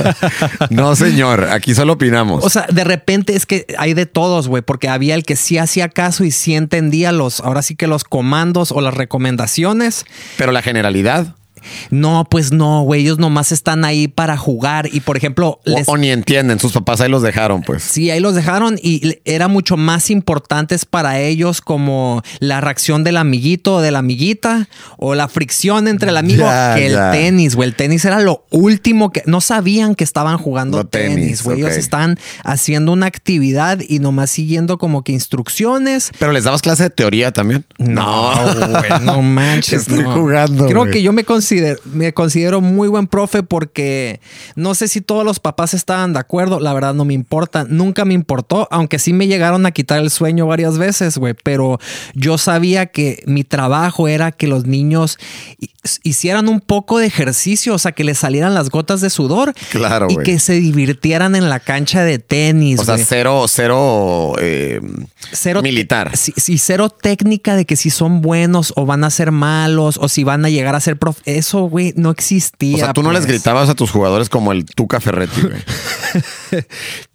Speaker 3: no, señor, aquí solo opinamos.
Speaker 4: O sea, de repente es que hay de todos, güey, porque había el que sí hacía caso y sí entendía los, ahora sí que los comandos o las recomendaciones.
Speaker 3: Pero la generalidad.
Speaker 4: No, pues no, güey, ellos nomás están ahí para jugar y, por ejemplo,
Speaker 3: O,
Speaker 4: les-
Speaker 3: o ni entienden, sus papás ahí los dejaron, pues.
Speaker 4: Sí, ahí los dejaron y era mucho más importantes para ellos como la reacción del amiguito o de la amiguita o la fricción entre el amigo que el tenis, güey. El tenis era lo último que no sabían que estaban jugando
Speaker 3: No, tenis,
Speaker 4: güey. Ellos estaban haciendo una actividad y nomás siguiendo como que instrucciones.
Speaker 3: Pero les dabas clase de teoría también.
Speaker 4: No, güey, no manches.
Speaker 3: Estoy
Speaker 4: no.
Speaker 3: jugando,
Speaker 4: Creo que yo me considero, me considero muy buen profe porque no sé si todos los papás estaban de acuerdo. La verdad no me importa. Nunca me importó, aunque sí me llegaron a quitar el sueño varias veces, güey. Pero yo sabía que mi trabajo era que los niños hi- hicieran un poco de ejercicio, o sea, que les salieran las gotas de sudor.
Speaker 3: Claro,
Speaker 4: Y que se divirtieran en la cancha de tenis.
Speaker 3: O sea, cero, cero, eh,
Speaker 4: Cero
Speaker 3: militar.
Speaker 4: Sí, sí, cero técnica de que si son buenos o van a ser malos o si van a llegar a ser prof. Eso, güey, no existía.
Speaker 3: O sea, tú no les
Speaker 4: pues.
Speaker 3: gritabas a tus jugadores como el Tuca Ferretti, güey.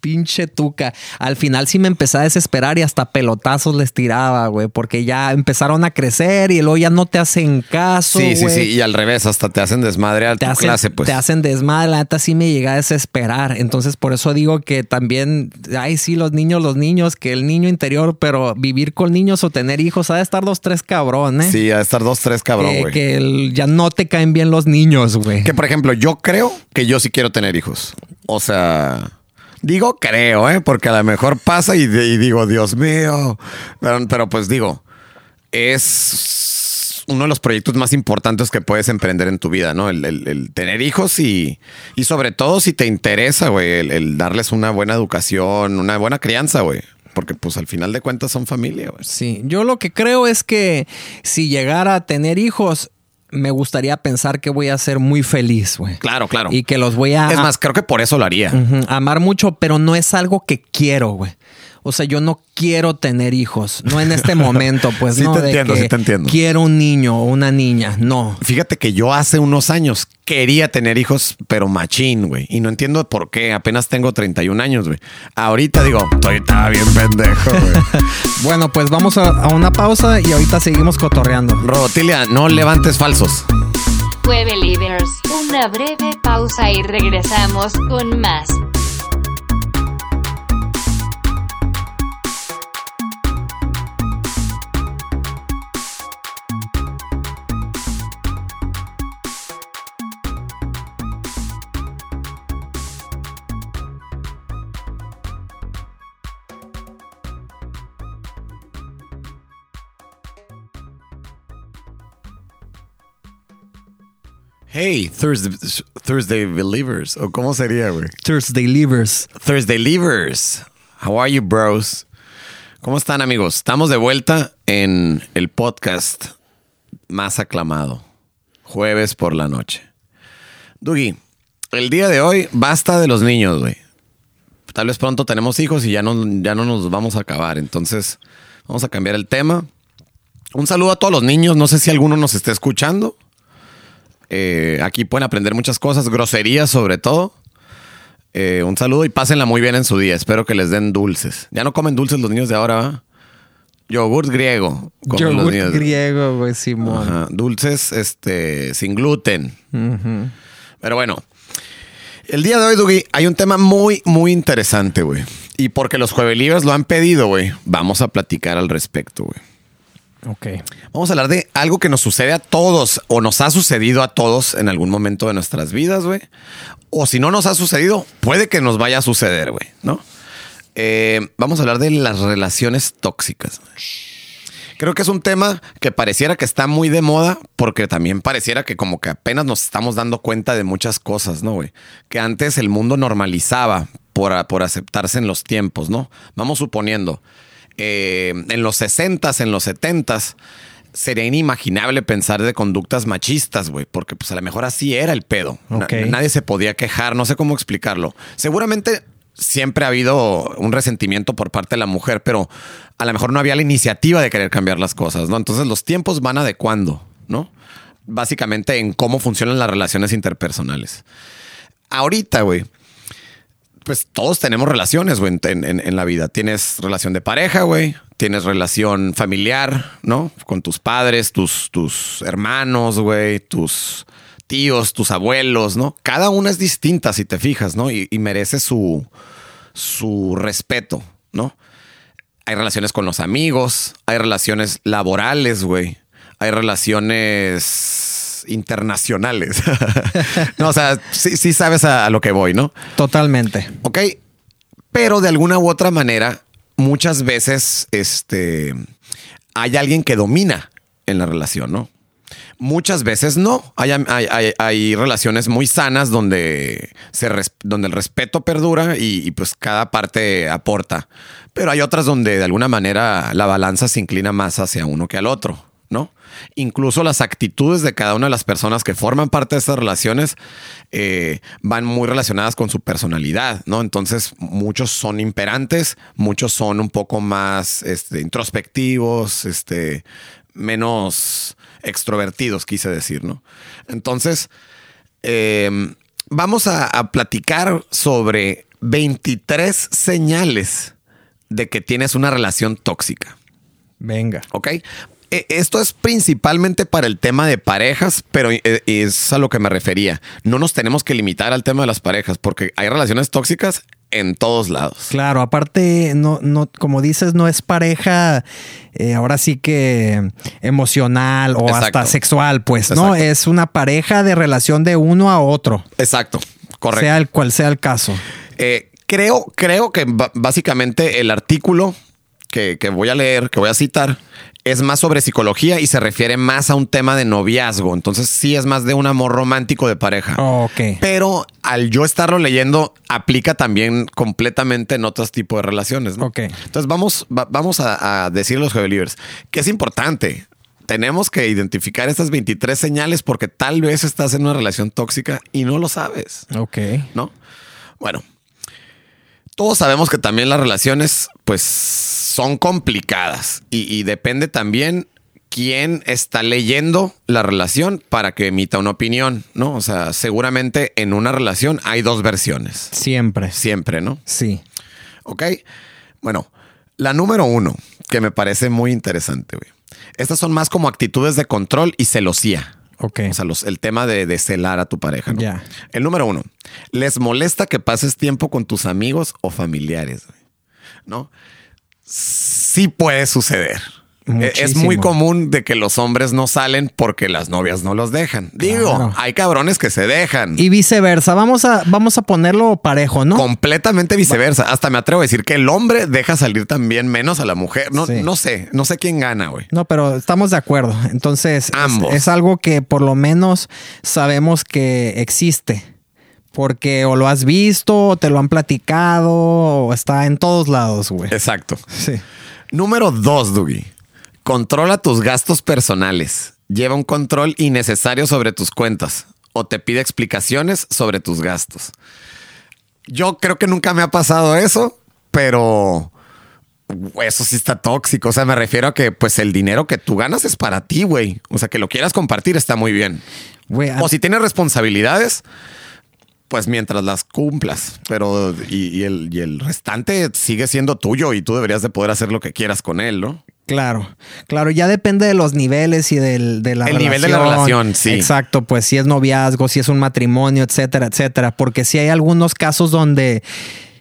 Speaker 4: Pinche tuca. Al final sí me empecé a desesperar y hasta pelotazos les tiraba, güey, porque ya empezaron a crecer y luego ya no te hacen caso.
Speaker 3: Sí, sí,
Speaker 4: güey.
Speaker 3: sí. Y al revés, hasta te hacen desmadre a
Speaker 4: Te
Speaker 3: tu
Speaker 4: hacen,
Speaker 3: clase, pues.
Speaker 4: te hacen desmadre, la neta sí me llega a desesperar. Entonces, por eso digo que también, ay, sí, los niños, los niños, que el niño interior, pero vivir con niños o tener hijos, ha de estar dos, tres cabrón, ¿eh?
Speaker 3: Sí, a estar dos, tres cabrón, güey.
Speaker 4: que el- ya no te caen bien los niños, güey.
Speaker 3: Que por ejemplo, yo creo que yo sí quiero tener hijos. O sea, digo creo, ¿eh? Porque a lo mejor pasa y, y digo, Dios mío. Pero, pero pues digo, es uno de los proyectos más importantes que puedes emprender en tu vida, ¿no? El, el- el tener hijos y, y sobre todo si te interesa, güey, el, el darles una buena educación, una buena crianza, güey. Porque pues al final de cuentas son familia, güey.
Speaker 4: Sí, yo lo que creo es que si llegara a tener hijos, me gustaría pensar que voy a ser muy feliz, güey.
Speaker 3: Claro, claro.
Speaker 4: Y que los voy a...
Speaker 3: es más, creo que por eso lo haría.
Speaker 4: Amar mucho, pero no es algo que quiero, güey. O sea, yo no quiero tener hijos, no en este momento, pues
Speaker 3: Sí
Speaker 4: no.
Speaker 3: te
Speaker 4: de
Speaker 3: entiendo,
Speaker 4: que
Speaker 3: sí te entiendo.
Speaker 4: Quiero un niño o una niña, no.
Speaker 3: Fíjate que yo hace unos años quería tener hijos, pero machín, güey. Y no entiendo por qué. Apenas tengo 31 años, güey. Ahorita digo, estoy bien pendejo, güey.
Speaker 4: Bueno, pues vamos a, a una pausa y ahorita seguimos cotorreando.
Speaker 3: Robotilia, no levantes falsos.
Speaker 2: Jueve Livers, una breve pausa y regresamos con más.
Speaker 3: Hey, Thursday, Thursday Believers. ¿O cómo sería, güey?
Speaker 4: Thursday Livers.
Speaker 3: Thursday Leavers. How are you, bros? ¿Cómo están, amigos? Estamos de vuelta en el podcast más aclamado. Jueves por la noche. Dugi, el día de hoy basta de los niños, güey. Tal vez pronto tenemos hijos y ya no, ya no nos vamos a acabar. Entonces, vamos a cambiar el tema. Un saludo a todos los niños. No sé si alguno nos está escuchando. Eh, aquí pueden aprender muchas cosas, groserías sobre todo. Eh, un saludo y pásenla muy bien en su día. Espero que les den dulces. Ya no comen dulces los niños de ahora. Yogurt griego.
Speaker 4: Yogurt griego, güey, Simón.
Speaker 3: Ajá, Dulces este, sin gluten. Pero bueno, el día de hoy, Dugi, hay un tema muy, muy interesante, güey. Y porque los juevelibres lo han pedido, güey, vamos a platicar al respecto, güey.
Speaker 4: Ok.
Speaker 3: Vamos a hablar de algo que nos sucede a todos o nos ha sucedido a todos en algún momento de nuestras vidas, güey. O si no nos ha sucedido, puede que nos vaya a suceder, güey, ¿no? Eh, vamos a hablar de las relaciones tóxicas. Creo que es un tema que pareciera que está muy de moda porque también pareciera que como que apenas nos estamos dando cuenta de muchas cosas, ¿no, güey? Que antes el mundo normalizaba por, por aceptarse en los tiempos, ¿no? Vamos suponiendo, eh, en los 60s, en los 70s, sería inimaginable pensar de conductas machistas, güey, porque pues a lo mejor así era el pedo. Na- nadie se podía quejar, no sé cómo explicarlo. Seguramente siempre ha habido un resentimiento por parte de la mujer, pero a lo mejor no había la iniciativa de querer cambiar las cosas, ¿no? Entonces los tiempos van adecuando, ¿no? Básicamente en cómo funcionan las relaciones interpersonales. Ahorita, güey, pues todos tenemos relaciones, güey, en, la vida. Tienes relación de pareja, güey. Tienes relación familiar, ¿no? Con tus padres, tus, tus hermanos, güey, tus tíos, tus abuelos, ¿no? Cada una es distinta, si te fijas, ¿no? Y, y merece su, su respeto, ¿no? Hay relaciones con los amigos, hay relaciones laborales, güey. Hay relaciones internacionales. no, o sea, sí, sí sabes a- a lo que voy, ¿no?
Speaker 4: Totalmente.
Speaker 3: Ok. Pero de alguna u otra manera, muchas veces este, hay alguien que domina en la relación, ¿no? Muchas veces no. Hay, hay- hay- hay relaciones muy sanas donde, se res- donde el respeto perdura y, y, pues cada parte aporta. Pero hay otras donde de alguna manera la balanza se inclina más hacia uno que al otro, ¿no? Incluso las actitudes de cada una de las personas que forman parte de estas relaciones eh, van muy relacionadas con su personalidad, ¿no? Entonces muchos son imperantes, muchos son un poco más este, introspectivos, este, menos extrovertidos, quise decir, ¿no? Entonces, eh, vamos a, a platicar sobre 23 señales de que tienes una relación tóxica.
Speaker 4: Venga.
Speaker 3: ¿Ok? E- Esto es principalmente para el tema de parejas, pero eh, es a lo que me refería. No nos tenemos que limitar al tema de las parejas, porque hay relaciones tóxicas en todos lados.
Speaker 4: Claro, aparte, no, no, como dices, no es pareja, eh, ahora sí que emocional o
Speaker 3: Exacto.
Speaker 4: hasta sexual, pues, ¿no?
Speaker 3: Exacto.
Speaker 4: Es una pareja de relación de uno a otro.
Speaker 3: Exacto, correcto.
Speaker 4: Sea el cual sea el caso.
Speaker 3: Eh, creo, creo que básicamente el artículo que, que voy a leer, que voy a citar, es más sobre psicología y se refiere más a un tema de noviazgo. Entonces sí es más de un amor romántico de pareja.
Speaker 4: Ok.
Speaker 3: Pero al yo estarlo leyendo, aplica también completamente en otros tipos de relaciones. ¿no?
Speaker 4: Ok.
Speaker 3: Entonces vamos, va- vamos a, a decir a los Believers que es importante. Tenemos que identificar estas 23 señales porque tal vez estás en una relación tóxica y no lo sabes.
Speaker 4: Ok.
Speaker 3: ¿no? Bueno, Todos sabemos que también las relaciones, pues, son complicadas y, y depende también quién está leyendo la relación para que emita una opinión, ¿no? O sea, seguramente en una relación hay dos versiones.
Speaker 4: Siempre.
Speaker 3: Siempre, ¿no?
Speaker 4: Sí.
Speaker 3: ¿Ok? Bueno, la número uno, que me parece muy interesante, güey. Estas son más como actitudes de control y celosía.
Speaker 4: Ok.
Speaker 3: O sea, los- el tema de, de celar a tu pareja. ¿no?
Speaker 4: Ya.
Speaker 3: El número uno, les molesta que pases tiempo con tus amigos o familiares. ¿No? Sí puede suceder. Es muy común de que los hombres no salen porque las novias no los dejan. Digo,
Speaker 4: Claro.
Speaker 3: hay cabrones que se dejan.
Speaker 4: Y viceversa. Vamos a, vamos a ponerlo parejo, ¿no?
Speaker 3: Completamente viceversa. Hasta me atrevo a decir que el hombre deja salir también menos a la mujer. No,
Speaker 4: Sí.
Speaker 3: no sé, no sé quién gana, güey.
Speaker 4: No, pero estamos de acuerdo. Entonces, es-
Speaker 3: Ambos.
Speaker 4: Es, algo que por lo menos sabemos que existe. Porque o lo has visto, o te lo han platicado, o está en todos lados, güey.
Speaker 3: Exacto.
Speaker 4: Sí.
Speaker 3: Número dos, Dougie. Controla tus gastos personales. Lleva un control innecesario sobre tus cuentas o te pide explicaciones sobre tus gastos. Yo creo que nunca me ha pasado eso, pero eso sí está tóxico. O sea, me refiero a que pues el dinero que tú ganas es para ti, güey. O sea, que lo quieras compartir está muy bien. O si tienes responsabilidades, pues mientras las cumplas. Pero y, y el, y el restante sigue siendo tuyo y tú deberías de poder hacer lo que quieras con él, ¿no?
Speaker 4: Claro, claro, ya depende de los niveles y del, de la
Speaker 3: El
Speaker 4: relación.
Speaker 3: nivel de la relación, sí.
Speaker 4: Exacto, pues si es noviazgo, si es un matrimonio, etcétera, etcétera. Porque si hay algunos casos donde,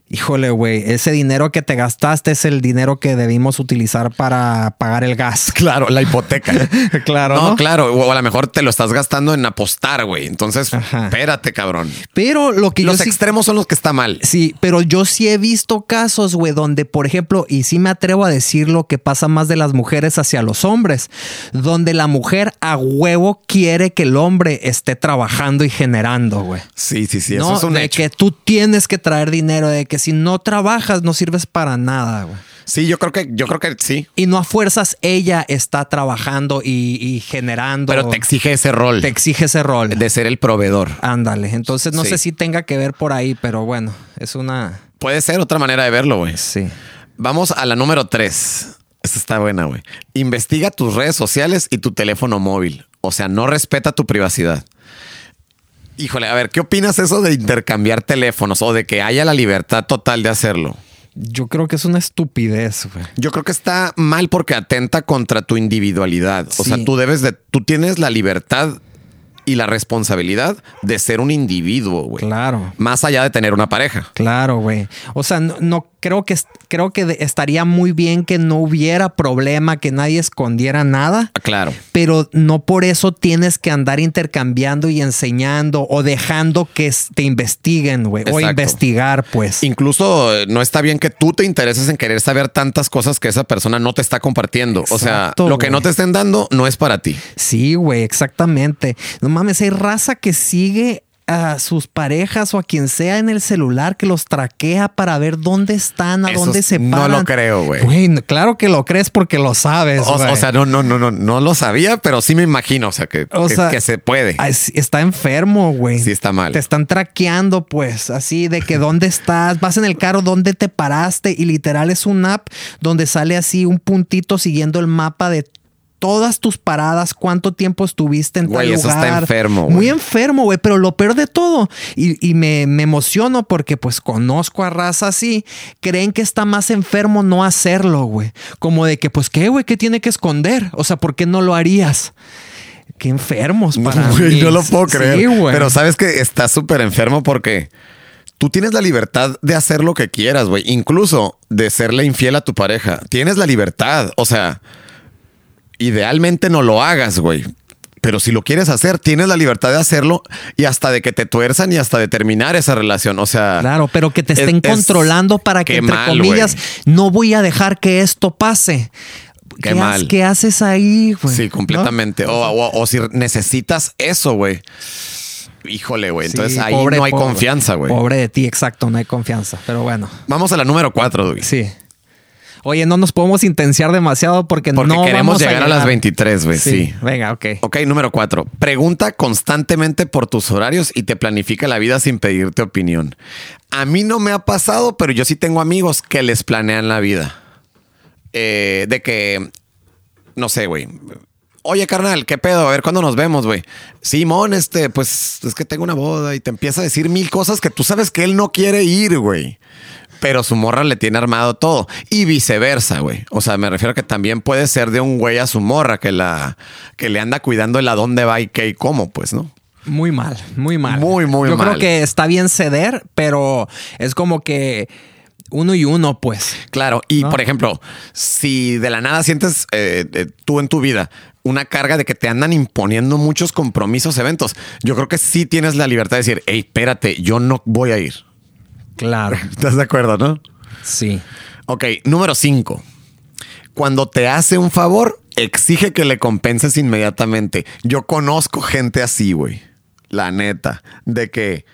Speaker 4: híjole, güey, ese dinero que te gastaste es el dinero que debimos utilizar para pagar el gas.
Speaker 3: Claro, la hipoteca.
Speaker 4: Claro,
Speaker 3: No,
Speaker 4: ¿no?
Speaker 3: claro. O a lo mejor te lo estás gastando en apostar, güey. Entonces,
Speaker 4: Ajá.
Speaker 3: espérate, cabrón.
Speaker 4: Pero lo que
Speaker 3: Los
Speaker 4: yo sí-
Speaker 3: extremos son los que está mal.
Speaker 4: Sí, pero yo sí he visto casos, güey, donde, por ejemplo, y sí me atrevo a decirlo que pasa más de las mujeres hacia los hombres, donde la mujer a huevo quiere que el hombre esté trabajando y generando, güey.
Speaker 3: Sí, sí, sí.
Speaker 4: no,
Speaker 3: Eso es un
Speaker 4: de
Speaker 3: hecho.
Speaker 4: que tú tienes que traer dinero, de que si no trabajas no sirves para nada, güey.
Speaker 3: Sí, yo creo que, yo creo que sí.
Speaker 4: Y no a fuerzas ella está trabajando y, y generando.
Speaker 3: Pero te exige ese rol
Speaker 4: te exige ese rol.
Speaker 3: de ser el proveedor.
Speaker 4: Ándale. Entonces no
Speaker 3: Sí.
Speaker 4: sé si tenga que ver por ahí, pero bueno, es una.
Speaker 3: Puede ser otra manera de verlo, güey.
Speaker 4: Sí.
Speaker 3: Vamos a la número tres. Esta está buena, güey. Investiga tus redes sociales y tu teléfono móvil. O sea, no respeta tu privacidad. Híjole, a ver, ¿qué opinas eso de intercambiar teléfonos o de que haya la libertad total de hacerlo?
Speaker 4: Yo creo que es una estupidez, güey.
Speaker 3: Yo creo que está mal porque atenta contra tu individualidad. O sea, tú debes de, tú tienes la libertad y la responsabilidad de ser un individuo, güey.
Speaker 4: Claro.
Speaker 3: Más allá de tener una pareja.
Speaker 4: Claro, güey. O sea, no, no creo que creo que estaría muy bien que no hubiera problema, que nadie escondiera nada,
Speaker 3: Ah, Claro.
Speaker 4: pero no por eso tienes que andar intercambiando y enseñando o dejando que te investiguen, güey, o investigar, pues.
Speaker 3: Incluso eh, no está bien que tú te intereses en querer saber tantas cosas que esa persona no te está compartiendo. o sea, lo que no te estén dando no es para ti.
Speaker 4: Sí, güey, exactamente. No mames, hay raza que sigue a sus parejas o a quien sea en el celular que los traquea para ver dónde están, a
Speaker 3: Eso
Speaker 4: dónde se
Speaker 3: no
Speaker 4: paran.
Speaker 3: lo creo, güey.
Speaker 4: No- claro que lo crees porque lo sabes.
Speaker 3: O, sea, no, no, no, no, no lo sabía, pero sí me imagino. O sea, que,
Speaker 4: O
Speaker 3: que-
Speaker 4: sea,
Speaker 3: que se puede.
Speaker 4: Está enfermo, güey.
Speaker 3: Sí, está mal.
Speaker 4: Te están traqueando, pues, así de que dónde estás, vas en el carro, dónde te paraste y literal es un app donde sale así un puntito siguiendo el mapa de todas tus paradas, cuánto tiempo estuviste en
Speaker 3: Güey,
Speaker 4: tal
Speaker 3: eso está
Speaker 4: lugar.
Speaker 3: enfermo, güey.
Speaker 4: Muy enfermo, güey, pero lo peor de todo, y, y me, me emociono porque pues conozco a raza así, creen que está más enfermo no hacerlo, güey. Como de que, pues, ¿qué, güey? ¿Qué tiene que esconder? O sea, ¿por qué no lo harías? Qué enfermos para
Speaker 3: güey,
Speaker 4: mí.
Speaker 3: no lo puedo creer.
Speaker 4: Sí, güey.
Speaker 3: Pero sabes que estás súper enfermo porque tú tienes la libertad de hacer lo que quieras, güey. Incluso de serle infiel a tu pareja. Tienes la libertad. O sea, idealmente no lo hagas, güey. Pero si lo quieres hacer, tienes la libertad de hacerlo y hasta de que te tuerzan y hasta de terminar esa relación. O sea,
Speaker 4: Claro, pero que te
Speaker 3: es-
Speaker 4: estén
Speaker 3: es-
Speaker 4: controlando para que,
Speaker 3: qué
Speaker 4: entre
Speaker 3: mal,
Speaker 4: comillas, no voy a dejar que esto pase.
Speaker 3: Qué
Speaker 4: ha-
Speaker 3: mal.
Speaker 4: ¿Qué haces ahí, güey?
Speaker 3: Sí,
Speaker 4: ¿No?
Speaker 3: completamente. O, o- o si necesitas eso, güey. Híjole, güey. Entonces
Speaker 4: Sí,
Speaker 3: ahí
Speaker 4: pobre,
Speaker 3: no hay
Speaker 4: pobre.
Speaker 3: confianza, güey.
Speaker 4: Pobre de ti, exacto, no hay confianza. Pero bueno,
Speaker 3: Vamos a la número cuatro, güey.
Speaker 4: sí. Oye, no nos podemos intensiar demasiado porque,
Speaker 3: Porque
Speaker 4: no
Speaker 3: queremos
Speaker 4: vamos
Speaker 3: llegar a, las 23, güey. Sí.
Speaker 4: Venga, ok.
Speaker 3: Ok, número cuatro. Pregunta constantemente por tus horarios y te planifica la vida sin pedirte opinión. A mí no me ha pasado, pero yo sí tengo amigos que les planean la vida. Eh, de que, no sé, güey. Oye, carnal, ¿qué pedo? A ver, ¿cuándo nos vemos, güey? Simón, este, pues es que tengo una boda y te empieza a decir mil cosas que tú sabes que él no quiere ir, güey. Pero su morra le tiene armado todo. Y viceversa, güey. O sea, me refiero a que también puede ser de un güey a su morra que la que le anda cuidando el a dónde va y qué y cómo, pues, ¿no?
Speaker 4: Muy mal, muy mal.
Speaker 3: Muy, muy
Speaker 4: Yo
Speaker 3: mal.
Speaker 4: creo que está bien ceder, pero es como que uno y uno, pues.
Speaker 3: Claro. Y
Speaker 4: ¿No?
Speaker 3: por ejemplo, si de la nada sientes eh, eh, tú en tu vida una carga de que te andan imponiendo muchos compromisos, eventos, yo creo que sí tienes la libertad de decir, hey, espérate, yo no voy a ir.
Speaker 4: Claro.
Speaker 3: ¿Estás de acuerdo, no?
Speaker 4: Sí.
Speaker 3: Ok, número cinco. Cuando te hace un favor, exige que le compenses inmediatamente. Yo conozco gente así, güey. La neta. De que.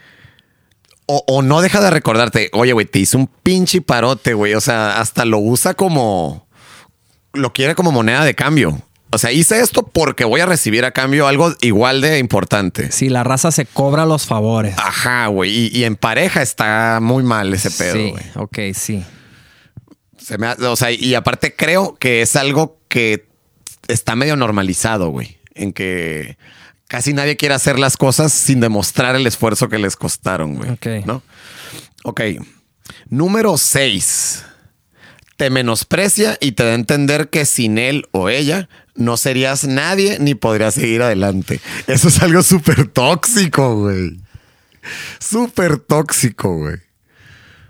Speaker 3: O, o no deja de recordarte, oye, güey, te hice un pinche parote, güey. O sea, hasta lo usa como. Lo quiere como moneda de cambio. O sea, hice esto porque voy a recibir a cambio algo igual de importante.
Speaker 4: Sí, la raza se cobra los favores.
Speaker 3: Ajá, güey. Y, y en pareja está muy mal ese pedo,
Speaker 4: sí,
Speaker 3: güey.
Speaker 4: ok, sí.
Speaker 3: Se me ha- o sea, y aparte creo que es algo que está medio normalizado, güey. En que casi nadie quiere hacer las cosas sin demostrar el esfuerzo que les costaron, güey.
Speaker 4: Ok.
Speaker 3: ¿No? Ok. Número 6. Te menosprecia y te da a entender que sin él o ella no serías nadie ni podrías seguir adelante. Eso es algo súper tóxico, güey. Súper tóxico, güey.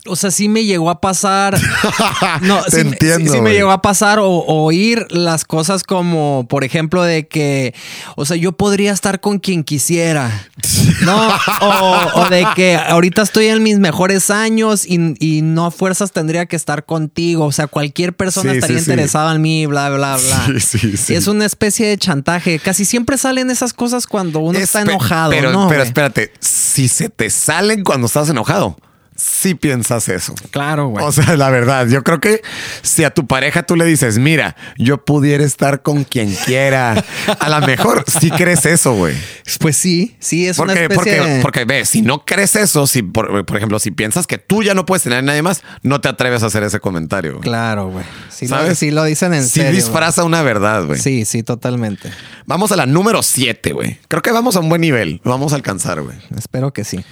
Speaker 4: O sea, sí me llegó a pasar. No,
Speaker 3: Te
Speaker 4: sí, me-
Speaker 3: entiendo,
Speaker 4: Sí, sí me llegó a pasar o, oír las cosas como, por ejemplo, de que, o sea, yo podría estar con quien quisiera. No, o, o de que ahorita estoy en mis mejores años y, y no a fuerzas tendría que estar contigo. O sea, cualquier persona
Speaker 3: Sí,
Speaker 4: estaría interesada en mí, bla, bla, bla.
Speaker 3: Sí, sí, sí.
Speaker 4: Es una especie de chantaje. Casi siempre salen esas cosas cuando uno está enojado.
Speaker 3: Pero,
Speaker 4: ¿no,
Speaker 3: pero espérate, si se te salen cuando estás enojado, sí piensas eso.
Speaker 4: Claro, güey.
Speaker 3: O sea, la verdad, yo creo que si a tu pareja tú le dices, mira, yo pudiera estar con quien quiera, a lo mejor sí crees eso, güey.
Speaker 4: pues sí, sí, es una
Speaker 3: Porque,
Speaker 4: especie
Speaker 3: porque,
Speaker 4: de...
Speaker 3: porque ve, si no crees eso, si por, por ejemplo, si piensas que tú ya no puedes tener a nadie más, no te atreves a hacer ese comentario.
Speaker 4: Claro, güey. Lo-
Speaker 3: ¿Sabes?
Speaker 4: sí lo dicen en serio.
Speaker 3: disfraza una verdad, güey.
Speaker 4: Sí, sí, totalmente.
Speaker 3: Vamos a la número 7, güey. Creo que vamos a un buen nivel. Lo vamos a alcanzar, güey.
Speaker 4: Espero que sí.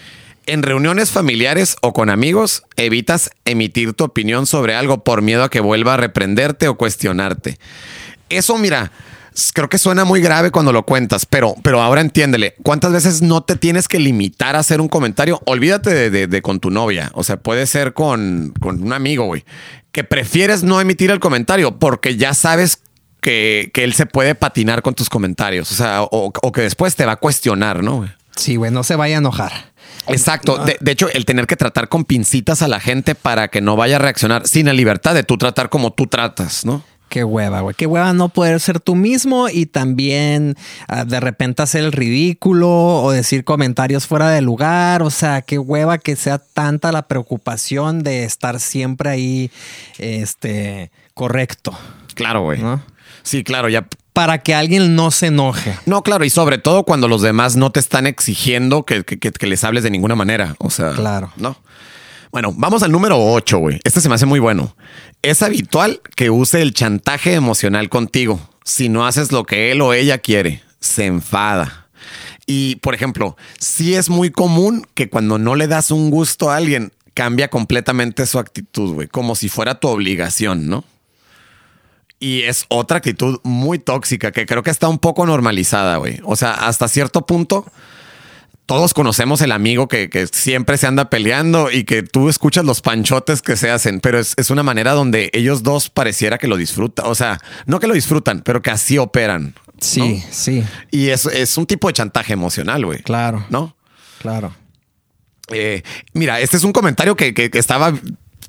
Speaker 3: En reuniones familiares o con amigos, evitas emitir tu opinión sobre algo por miedo a que vuelva a reprenderte o cuestionarte. Eso, mira, creo que suena muy grave cuando lo cuentas, pero, pero ahora entiéndele. ¿Cuántas veces no te tienes que limitar a hacer un comentario? Olvídate de, con tu novia. O sea, puede ser con, con un amigo, güey. Que prefieres no emitir el comentario porque ya sabes que, que él se puede patinar con tus comentarios. O sea, o, que después te va a cuestionar, ¿no?
Speaker 4: Sí, güey, no se vaya a enojar.
Speaker 3: Exacto. De, de hecho, el tener que tratar con pincitas a la gente para que no vaya a reaccionar sin la libertad de tú tratar como tú tratas, ¿no?
Speaker 4: Qué hueva, güey. Qué hueva no poder ser tú mismo y también ah, de repente hacer el ridículo o decir comentarios fuera de lugar. O sea, qué hueva que sea tanta la preocupación de estar siempre ahí, este, correcto,
Speaker 3: Claro, güey.
Speaker 4: ¿no?
Speaker 3: Sí, claro, ya.
Speaker 4: Para que alguien no se enoje.
Speaker 3: No, claro, y sobre todo cuando los demás no te están exigiendo que, que- que- que les hables de ninguna manera. O sea,
Speaker 4: Claro.
Speaker 3: No. Bueno, vamos al número 8, güey. Este se me hace muy bueno. Es habitual que use el chantaje emocional contigo. Si no haces lo que él o ella quiere, se enfada. Y, por ejemplo, sí es muy común que cuando no le das un gusto a alguien, cambia completamente su actitud, güey. Como si fuera tu obligación, ¿no? Y es otra actitud muy tóxica que creo que está un poco normalizada, güey. O sea, hasta cierto punto, todos conocemos el amigo que, que siempre se anda peleando y que tú escuchas los panchotes que se hacen, pero es, es una manera donde ellos dos pareciera que lo disfrutan. O sea, no que lo disfrutan, pero que así operan.
Speaker 4: Sí, sí,
Speaker 3: Y es, es un tipo de chantaje emocional, güey.
Speaker 4: claro,
Speaker 3: ¿No?
Speaker 4: claro.
Speaker 3: Eh, mira, este es un comentario que, que- que estaba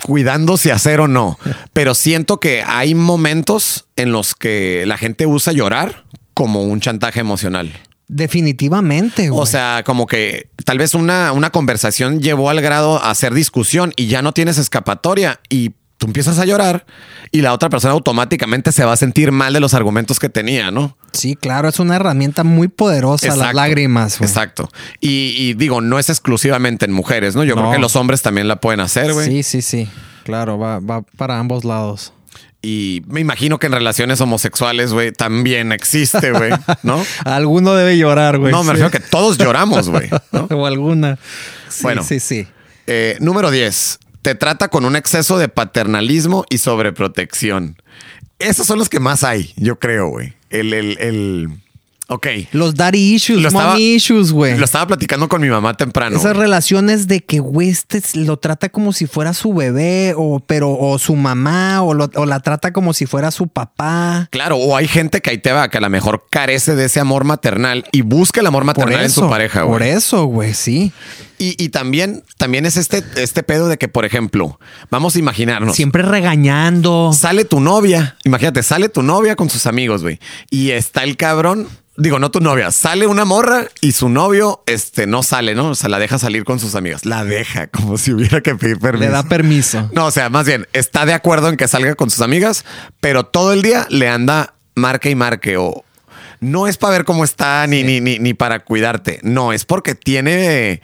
Speaker 3: cuidando si hacer o no, pero siento que hay momentos en los que la gente usa llorar como un chantaje emocional.
Speaker 4: Definitivamente, güey.
Speaker 3: O sea, como que tal vez una, una conversación llevó al grado a hacer discusión y ya no tienes escapatoria y tú empiezas a llorar y la otra persona automáticamente se va a sentir mal de los argumentos que tenía, ¿no?
Speaker 4: Sí, claro, es una herramienta muy poderosa las lágrimas. güey.
Speaker 3: Exacto. Y, y digo, no es exclusivamente en mujeres, ¿no? Yo creo que los hombres también la pueden hacer, güey.
Speaker 4: Sí, sí, sí. Claro, va, va para ambos lados.
Speaker 3: Y me imagino que en relaciones homosexuales, güey, también existe, güey, ¿no?
Speaker 4: Alguno debe llorar, güey.
Speaker 3: no, me
Speaker 4: sí.
Speaker 3: refiero que todos lloramos, güey, ¿no?
Speaker 4: o alguna. Sí,
Speaker 3: Bueno.
Speaker 4: sí, sí.
Speaker 3: Eh, número 10. Te trata con un exceso de paternalismo y sobreprotección. Esos son los que más hay, yo creo, güey. El, el, el... Ok.
Speaker 4: Los daddy issues,
Speaker 3: Lo estaba-
Speaker 4: mommy issues, güey.
Speaker 3: Lo estaba platicando con mi mamá temprano.
Speaker 4: Esas relaciones de que, güey, este lo trata como si fuera su bebé o, pero, o su mamá o, lo- o la trata como si fuera su papá.
Speaker 3: Claro, o hay gente que ahí te va, que a lo mejor carece de ese amor maternal y busca el amor
Speaker 4: Por
Speaker 3: maternal en su pareja,
Speaker 4: por
Speaker 3: güey.
Speaker 4: eso, güey, sí.
Speaker 3: Y, y también, también es este, este pedo de que, por ejemplo, vamos a imaginarnos.
Speaker 4: Siempre regañando.
Speaker 3: Sale tu novia, imagínate, sale tu novia con sus amigos, güey. Y está el cabrón, digo, no tu novia, sale una morra y su novio, este, no sale, ¿no? O sea, la deja salir con sus amigas. La deja, como si hubiera que pedir permiso.
Speaker 4: Le da permiso.
Speaker 3: No, o sea, más bien, está de acuerdo en que salga con sus amigas, pero todo el día le anda marque y marque o no es para ver cómo está ni, ni, ni, ni para cuidarte. No, es porque tiene,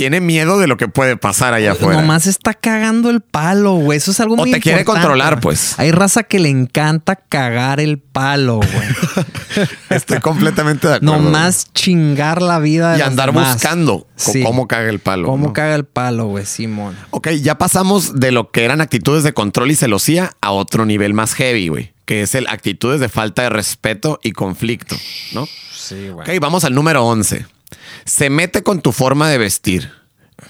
Speaker 3: tiene miedo de lo que puede pasar allá afuera.
Speaker 4: Nomás está cagando el palo, güey. Eso es algo
Speaker 3: O
Speaker 4: muy
Speaker 3: te quiere
Speaker 4: importante.
Speaker 3: controlar, pues.
Speaker 4: Hay raza que le encanta cagar el palo, güey.
Speaker 3: Estoy completamente de acuerdo.
Speaker 4: Nomás chingar la vida de
Speaker 3: y andar
Speaker 4: demás.
Speaker 3: buscando
Speaker 4: Sí.
Speaker 3: cómo caga el palo.
Speaker 4: Cómo
Speaker 3: ¿no?
Speaker 4: caga el palo, güey, Simón.
Speaker 3: Ok, ya pasamos de lo que eran actitudes de control y celosía a otro nivel más heavy, güey, que es el actitudes de falta de respeto y conflicto, ¿no?
Speaker 4: Sí, güey.
Speaker 3: Ok, vamos al número 11. Se mete con tu forma de vestir.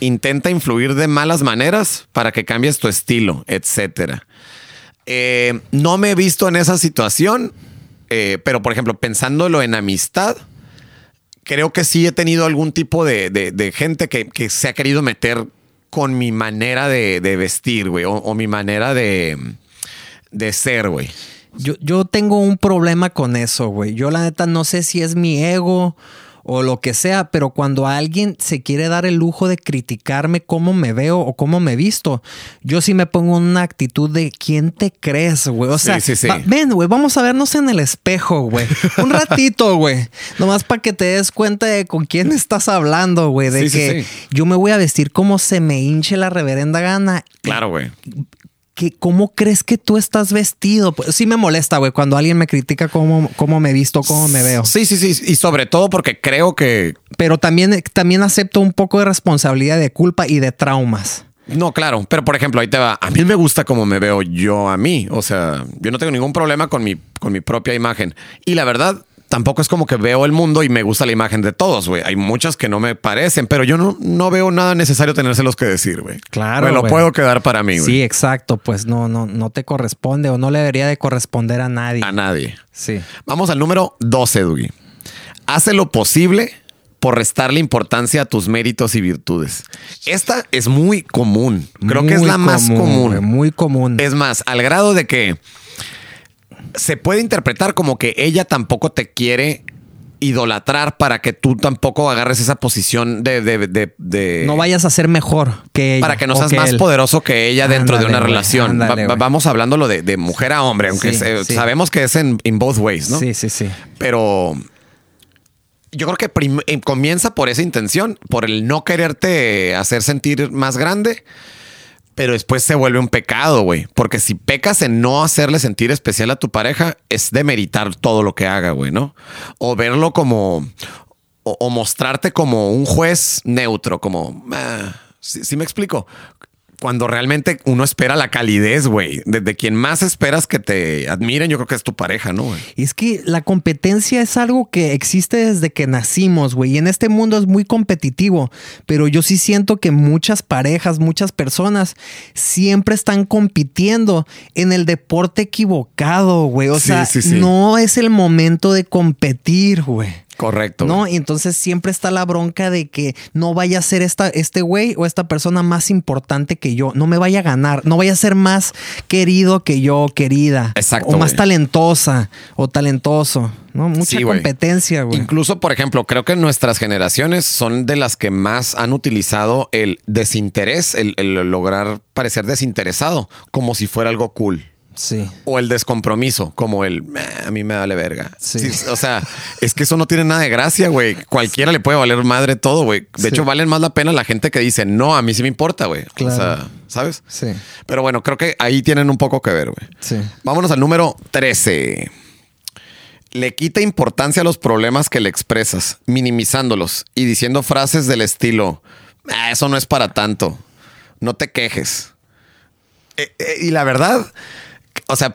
Speaker 3: Intenta influir de malas maneras para que cambies tu estilo, etcétera. Eh, no me he visto en esa situación, eh, pero por ejemplo, pensándolo en amistad, creo que sí he tenido algún tipo de, de- gente que, que se ha querido meter con mi manera de, de vestir, güey, o, o mi manera de, de ser, güey.
Speaker 4: Yo, yo tengo un problema con eso, güey. Yo la neta no sé si es mi ego o lo que sea, pero cuando alguien se quiere dar el lujo de criticarme cómo me veo o cómo me visto, yo sí me pongo una actitud de quién te crees, güey. O sea,
Speaker 3: sí, sí.
Speaker 4: va- ven, güey, vamos a vernos en el espejo, güey. Un ratito, güey. Nomás para que te des cuenta de con quién estás hablando, güey. De que yo me voy a vestir como se me hinche la reverenda gana
Speaker 3: Claro, güey.
Speaker 4: Que cómo crees que tú estás vestido. Pues, sí me molesta, güey, cuando alguien me critica cómo, cómo me visto, cómo me veo.
Speaker 3: Sí, sí, sí. Y sobre todo porque creo que
Speaker 4: Pero también, también acepto un poco de responsabilidad, de culpa y de traumas.
Speaker 3: No, claro, pero por ejemplo, ahí te va. A mí me gusta cómo me veo yo a mí. O sea, yo no tengo ningún problema con mi, con mi propia imagen. Y la verdad, tampoco es como que veo el mundo y me gusta la imagen de todos, güey. Hay muchas que no me parecen, pero yo no, no veo nada necesario tenérselos que decir, güey.
Speaker 4: Claro,
Speaker 3: Me lo puedo quedar para mí, güey.
Speaker 4: Sí, exacto. Pues no, no, no te corresponde o no le debería de corresponder a nadie.
Speaker 3: A nadie.
Speaker 4: Sí.
Speaker 3: Vamos al número 12, Dougie. Hace lo posible por restarle importancia a tus méritos y virtudes. Esta es muy común. Creo que es la más común.
Speaker 4: muy común.
Speaker 3: Es más, al grado de que se puede interpretar como que ella tampoco te quiere idolatrar para que tú tampoco agarres esa posición de... de- de- de-
Speaker 4: no vayas a ser mejor que ella.
Speaker 3: para que no seas
Speaker 4: que
Speaker 3: más
Speaker 4: él.
Speaker 3: poderoso que ella dentro de una relación.
Speaker 4: Ándale,
Speaker 3: va- vamos hablándolo de, de mujer a hombre, aunque
Speaker 4: Sí, sí.
Speaker 3: sabemos que es en in both ways, ¿no?
Speaker 4: Sí, sí, sí.
Speaker 3: Pero yo creo que eh, comienza por esa intención, por el no quererte hacer sentir más grande, pero después se vuelve un pecado, güey. Porque si pecas en no hacerle sentir especial a tu pareja, es demeritar todo lo que haga, güey, ¿no? O verlo como... O, mostrarte como un juez neutro, como... ah, ¿sí, sí me explico? Cuando realmente uno espera la calidez, güey. Desde quien más esperas que te admiren, yo creo que es tu pareja, ¿no?
Speaker 4: Y es que la competencia es algo que existe desde que nacimos, güey. Y en este mundo es muy competitivo. Pero yo sí siento que muchas parejas, muchas personas siempre están compitiendo en el deporte equivocado, güey. O
Speaker 3: Sí,
Speaker 4: sea,
Speaker 3: sí, sí.
Speaker 4: no es el momento de competir, güey.
Speaker 3: Correcto.
Speaker 4: ¿No? Y entonces siempre está la bronca de que no vaya a ser esta, este güey o esta persona más importante que yo. No me vaya a ganar. No vaya a ser más querido que yo, querida.
Speaker 3: Exacto,
Speaker 4: O más talentosa o talentoso. ¿No? Mucha
Speaker 3: Sí,
Speaker 4: competencia, güey.
Speaker 3: Incluso, por ejemplo, creo que nuestras generaciones son de las que más han utilizado el desinterés, el, el lograr parecer desinteresado, como si fuera algo cool.
Speaker 4: Sí.
Speaker 3: O el descompromiso, como el "Meh, a mí me vale verga.
Speaker 4: Sí.
Speaker 3: Sí, o sea, es que eso no tiene nada de gracia, güey. Cualquiera le puede valer madre todo, güey. De hecho, valen más la pena la gente que dice, no, a mí sí me importa, güey.
Speaker 4: Claro.
Speaker 3: O sea, ¿sabes?
Speaker 4: Sí.
Speaker 3: Pero bueno, creo que ahí tienen un poco que ver, güey.
Speaker 4: Sí.
Speaker 3: Vámonos al número 13. Le quita importancia a los problemas que le expresas, minimizándolos y diciendo frases del estilo, "Ah, eso no es para tanto, no te quejes. Eh, eh, y la verdad, o sea,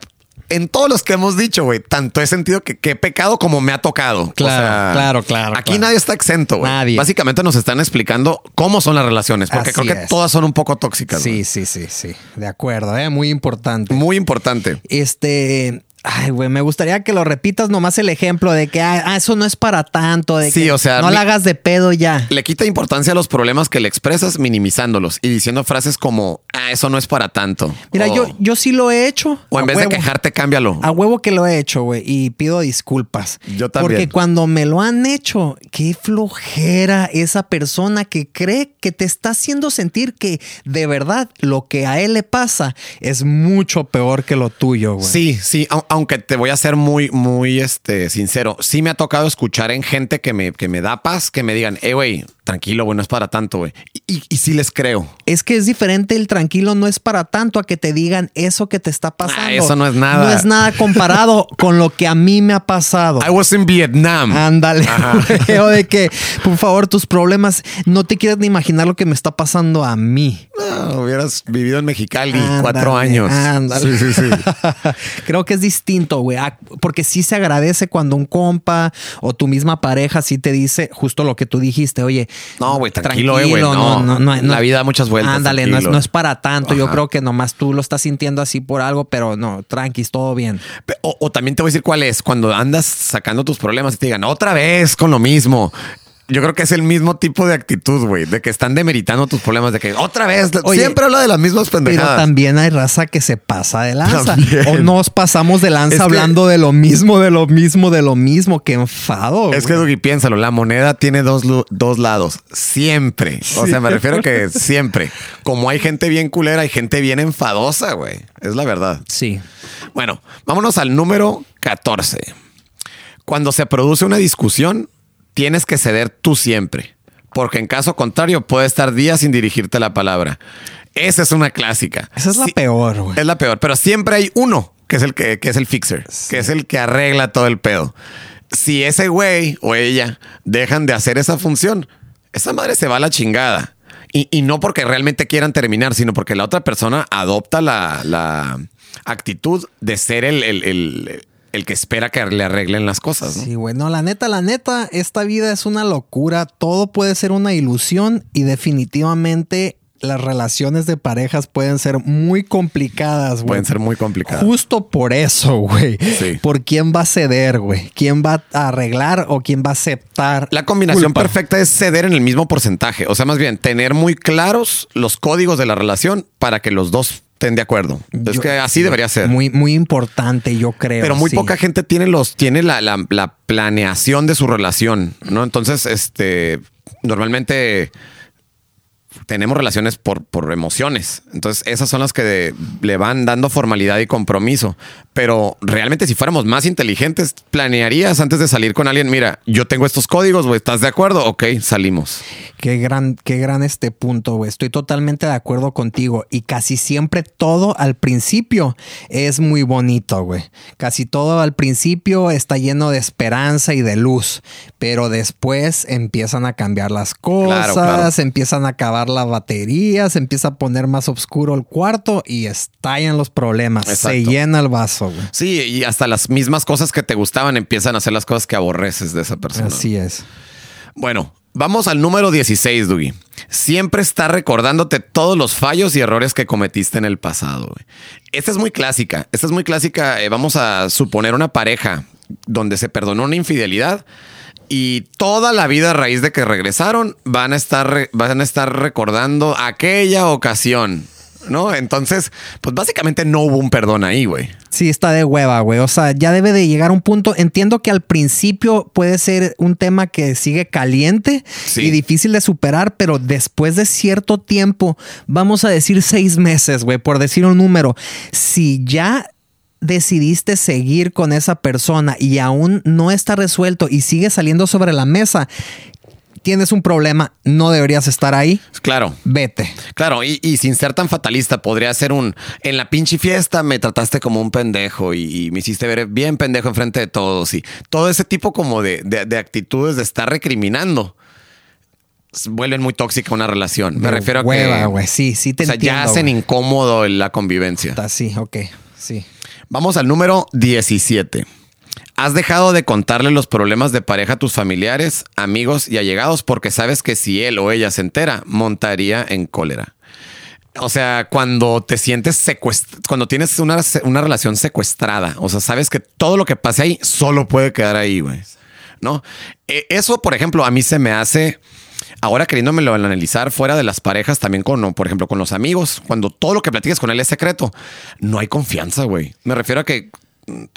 Speaker 3: en todos los que hemos dicho, güey, tanto he sentido que, que he pecado como me ha tocado. O
Speaker 4: Claro,
Speaker 3: sea,
Speaker 4: claro, claro,
Speaker 3: Aquí
Speaker 4: claro.
Speaker 3: nadie está exento, güey.
Speaker 4: Nadie.
Speaker 3: Básicamente nos están explicando cómo son las relaciones, porque
Speaker 4: Así
Speaker 3: creo que
Speaker 4: es.
Speaker 3: todas son un poco tóxicas.
Speaker 4: Sí, sí, sí, sí. De acuerdo, ¿eh? Muy importante.
Speaker 3: Muy importante.
Speaker 4: Este. Ay, güey, me gustaría que lo repitas nomás el ejemplo de que ah, ah, eso no es para tanto. De
Speaker 3: Sí,
Speaker 4: que
Speaker 3: o sea,
Speaker 4: No la hagas de pedo ya.
Speaker 3: Le quita importancia a los problemas que le expresas minimizándolos y diciendo frases como, ah, eso no es para tanto.
Speaker 4: Mira,
Speaker 3: o,
Speaker 4: yo, yo sí lo he hecho.
Speaker 3: o en
Speaker 4: A
Speaker 3: vez
Speaker 4: huevo.
Speaker 3: de quejarte, cámbialo.
Speaker 4: A huevo que lo he hecho, güey, y pido disculpas.
Speaker 3: Yo también.
Speaker 4: Porque cuando me lo han hecho, qué flojera esa persona que cree que te está haciendo sentir que de verdad lo que a él le pasa es mucho peor que lo tuyo, güey.
Speaker 3: Sí, sí, au- aunque te voy a ser muy, muy este, sincero. Sí me ha tocado escuchar en gente que me, que me da paz, que me digan, eh, güey, tranquilo, güey, no es para tanto, güey. Y, sí les creo.
Speaker 4: Es que es diferente el tranquilo, no es para tanto a que te digan eso que te está pasando.
Speaker 3: Ah, eso no es nada.
Speaker 4: No es nada comparado con lo que a mí me ha pasado.
Speaker 3: I was in Vietnam.
Speaker 4: Ándale, o de que, por favor, tus problemas, no te quieres ni imaginar lo que me está pasando a mí.
Speaker 3: No, hubieras vivido en Mexicali
Speaker 4: Ándale,
Speaker 3: cuatro años.
Speaker 4: Ándale.
Speaker 3: Sí, sí, sí.
Speaker 4: Creo que es distinto, güey, porque sí se agradece cuando un compa o tu misma pareja sí te dice justo lo que tú dijiste, oye.
Speaker 3: No, güey, tranquilo, eh, güey, no. La vida da muchas vueltas,
Speaker 4: Ándale, no es, no es para tanto. Yo creo que nomás tú lo estás sintiendo así por algo, pero no, tranquis, todo bien.
Speaker 3: O, o también te voy a decir cuál es. Cuando andas sacando tus problemas y te digan otra vez con lo mismo. Yo creo que es el mismo tipo de actitud, güey, de que están demeritando tus problemas, de que otra vez
Speaker 4: Oye,
Speaker 3: siempre habla de las mismas
Speaker 4: Pero
Speaker 3: pendejadas.
Speaker 4: también hay raza que se pasa de lanza.
Speaker 3: También.
Speaker 4: O nos pasamos de lanza
Speaker 3: Es que-
Speaker 4: hablando de lo mismo, de lo mismo, de lo mismo. Qué enfado.
Speaker 3: Es que. Dougie, piénsalo, la moneda tiene dos, dos lados. Siempre. O sea, me refiero a que siempre. Como hay gente bien culera, hay gente bien enfadosa, güey. Es la verdad.
Speaker 4: Sí.
Speaker 3: Bueno, vámonos al número 14. Cuando se produce una discusión, tienes que ceder tú siempre, porque en caso contrario puede estar días sin dirigirte la palabra. Esa es una clásica.
Speaker 4: Esa es la
Speaker 3: Sí,
Speaker 4: peor, güey.
Speaker 3: Es la peor, pero siempre hay uno que es el que, que es el fixer, que es el que arregla todo el pedo. Si ese güey o ella dejan de hacer esa función, esa madre se va a la chingada. Y, y no porque realmente quieran terminar, sino porque la otra persona adopta la, la actitud de ser el, el- el- el que espera que le arreglen las cosas. ¿no?
Speaker 4: Sí, güey. No, la neta, la neta, esta vida es una locura. Todo puede ser una ilusión y definitivamente las relaciones de parejas pueden ser muy complicadas, güey.
Speaker 3: Pueden ser muy complicadas.
Speaker 4: Justo por eso, güey.
Speaker 3: Sí.
Speaker 4: Por quién va a ceder, güey. ¿Quién va a arreglar o quién va a aceptar?
Speaker 3: La combinación
Speaker 4: culpa?
Speaker 3: perfecta es ceder en el mismo porcentaje. O sea, más bien, tener muy claros los códigos de la relación para que los dos estén de acuerdo. es que así debería ser.
Speaker 4: Muy, muy importante, yo creo.
Speaker 3: Pero muy
Speaker 4: sí.
Speaker 3: poca gente tiene los, tiene la, la- la planeación de su relación, ¿no? Entonces, este, normalmente tenemos relaciones por, por emociones. Entonces, esas son las que de- le van dando formalidad y compromiso. Pero realmente, si fuéramos más inteligentes, planearías antes de salir con alguien. Mira, yo tengo estos códigos, güey. ¿Estás de acuerdo? Ok, salimos.
Speaker 4: Qué gran, qué gran este punto, güey. Estoy totalmente de acuerdo contigo. Y casi siempre todo al principio es muy bonito, güey. Casi todo al principio está lleno de esperanza y de luz. Pero después empiezan a cambiar las cosas,
Speaker 3: Claro, claro.
Speaker 4: se empiezan a acabar la batería, se empieza a poner más oscuro el cuarto y estallan los problemas. Se llena el vaso, güey.
Speaker 3: Sí, y hasta las mismas cosas que te gustaban empiezan a hacer las cosas que aborreces de esa persona.
Speaker 4: Así es.
Speaker 3: Bueno, vamos al número 16, Dougie. Siempre está recordándote todos los fallos y errores que cometiste en el pasado. güey. Esta es muy clásica. Esta es muy clásica. Eh, vamos a suponer una pareja donde se perdonó una infidelidad y toda la vida a raíz de que regresaron van a estar, van a estar recordando aquella ocasión, ¿no? Entonces, pues básicamente no hubo un perdón ahí, güey.
Speaker 4: Sí, está de hueva, güey. O sea, ya debe de llegar un punto. Entiendo que al principio puede ser un tema que sigue caliente
Speaker 3: Sí.
Speaker 4: y difícil de superar, pero después de cierto tiempo, vamos a decir seis meses, güey, por decir un número, si ya decidiste seguir con esa persona y aún no está resuelto y sigue saliendo sobre la mesa, tienes un problema, no deberías estar ahí,
Speaker 3: Claro.
Speaker 4: vete.
Speaker 3: Claro, y, y sin ser tan fatalista, podría ser un. En la pinche fiesta me trataste como un pendejo y, y me hiciste ver bien pendejo enfrente de todos. Y todo ese tipo como de, de- de actitudes de estar recriminando vuelven muy tóxica una relación. Me refiero a que.
Speaker 4: güey. Sí, sí te
Speaker 3: o sea,
Speaker 4: entiendo.
Speaker 3: ya hacen incómodo la convivencia.
Speaker 4: Está así, ok, sí.
Speaker 3: Vamos al número 17. ¿Has dejado de contarle los problemas de pareja a tus familiares, amigos y allegados porque sabes que si él o ella se entera, montaría en cólera? O sea, cuando te sientes secuestrado, cuando tienes una, una relación secuestrada, o sea, sabes que todo lo que pase ahí solo puede quedar ahí, güey. ¿No? E- Eso, por ejemplo, a mí se me hace, ahora queriéndomelo analizar fuera de las parejas, también con, por ejemplo, con los amigos, cuando todo lo que platiques con él es secreto, no hay confianza, güey. Me refiero a que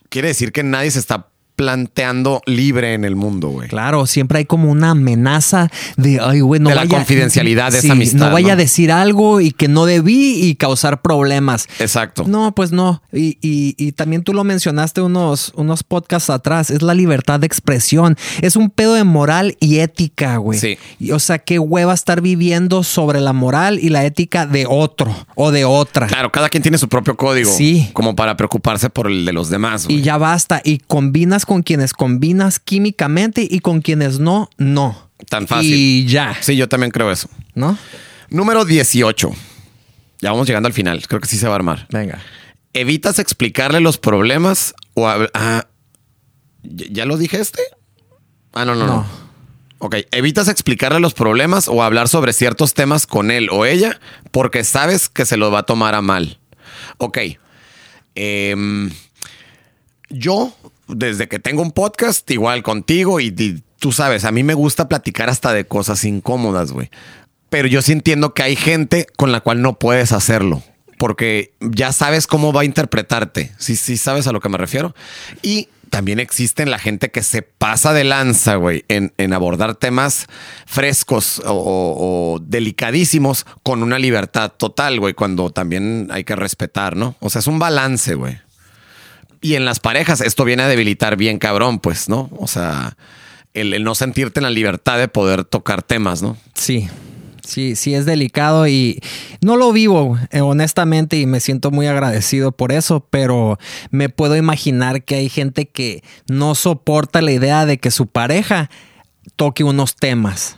Speaker 3: quiere decir que nadie se está planteando libre en el mundo, güey.
Speaker 4: Claro, siempre hay como una amenaza de, ay, güey, no
Speaker 3: De la
Speaker 4: vaya-
Speaker 3: confidencialidad de esa amistad,
Speaker 4: No vaya
Speaker 3: ¿no?
Speaker 4: a decir algo y que no debí y causar problemas.
Speaker 3: Exacto.
Speaker 4: No, pues no. Y, y- y también tú lo mencionaste unos, unos podcasts atrás. Es la libertad de expresión. Es un pedo de moral y ética, güey.
Speaker 3: Sí.
Speaker 4: Y, o sea, qué hueva estar viviendo sobre la moral y la ética de otro o de otra.
Speaker 3: Claro, cada quien tiene su propio código.
Speaker 4: Sí.
Speaker 3: Como para preocuparse por el de los demás, güey.
Speaker 4: Y ya basta. Y combinas con quienes combinas químicamente y con quienes no, no.
Speaker 3: Tan fácil.
Speaker 4: Y ya,
Speaker 3: Sí, yo también creo eso.
Speaker 4: ¿no?
Speaker 3: Número 18. Ya vamos llegando al final. Creo que sí se va a armar.
Speaker 4: Venga.
Speaker 3: ¿Evitas explicarle los problemas o hab- ah, ¿ya, ya lo dije este? Ah, no, no, no,
Speaker 4: No.
Speaker 3: Ok, evitas explicarle los problemas o hablar sobre ciertos temas con él o ella porque sabes que se lo va a tomar a mal. Ok. Em, yo, desde que tengo un podcast, igual contigo, y, tú sabes, a mí me gusta platicar hasta de cosas incómodas, güey. Pero yo sí entiendo que hay gente con la cual no puedes hacerlo. Porque ya sabes cómo va a interpretarte. Sí, sí, sabes a lo que me refiero. Y también existen la gente que se pasa de lanza, güey, en, en abordar temas frescos o- o delicadísimos con una libertad total, güey, cuando también hay que respetar, ¿no? O sea, es un balance, güey. Y en las parejas esto viene a debilitar bien cabrón, pues, ¿no? O sea, el, no sentirte en la libertad de poder tocar temas, ¿no?
Speaker 4: Sí, sí, sí es delicado y no lo vivo eh, honestamente y me siento muy agradecido por eso, pero me puedo imaginar que hay gente que no soporta la idea de que su pareja toque unos temas.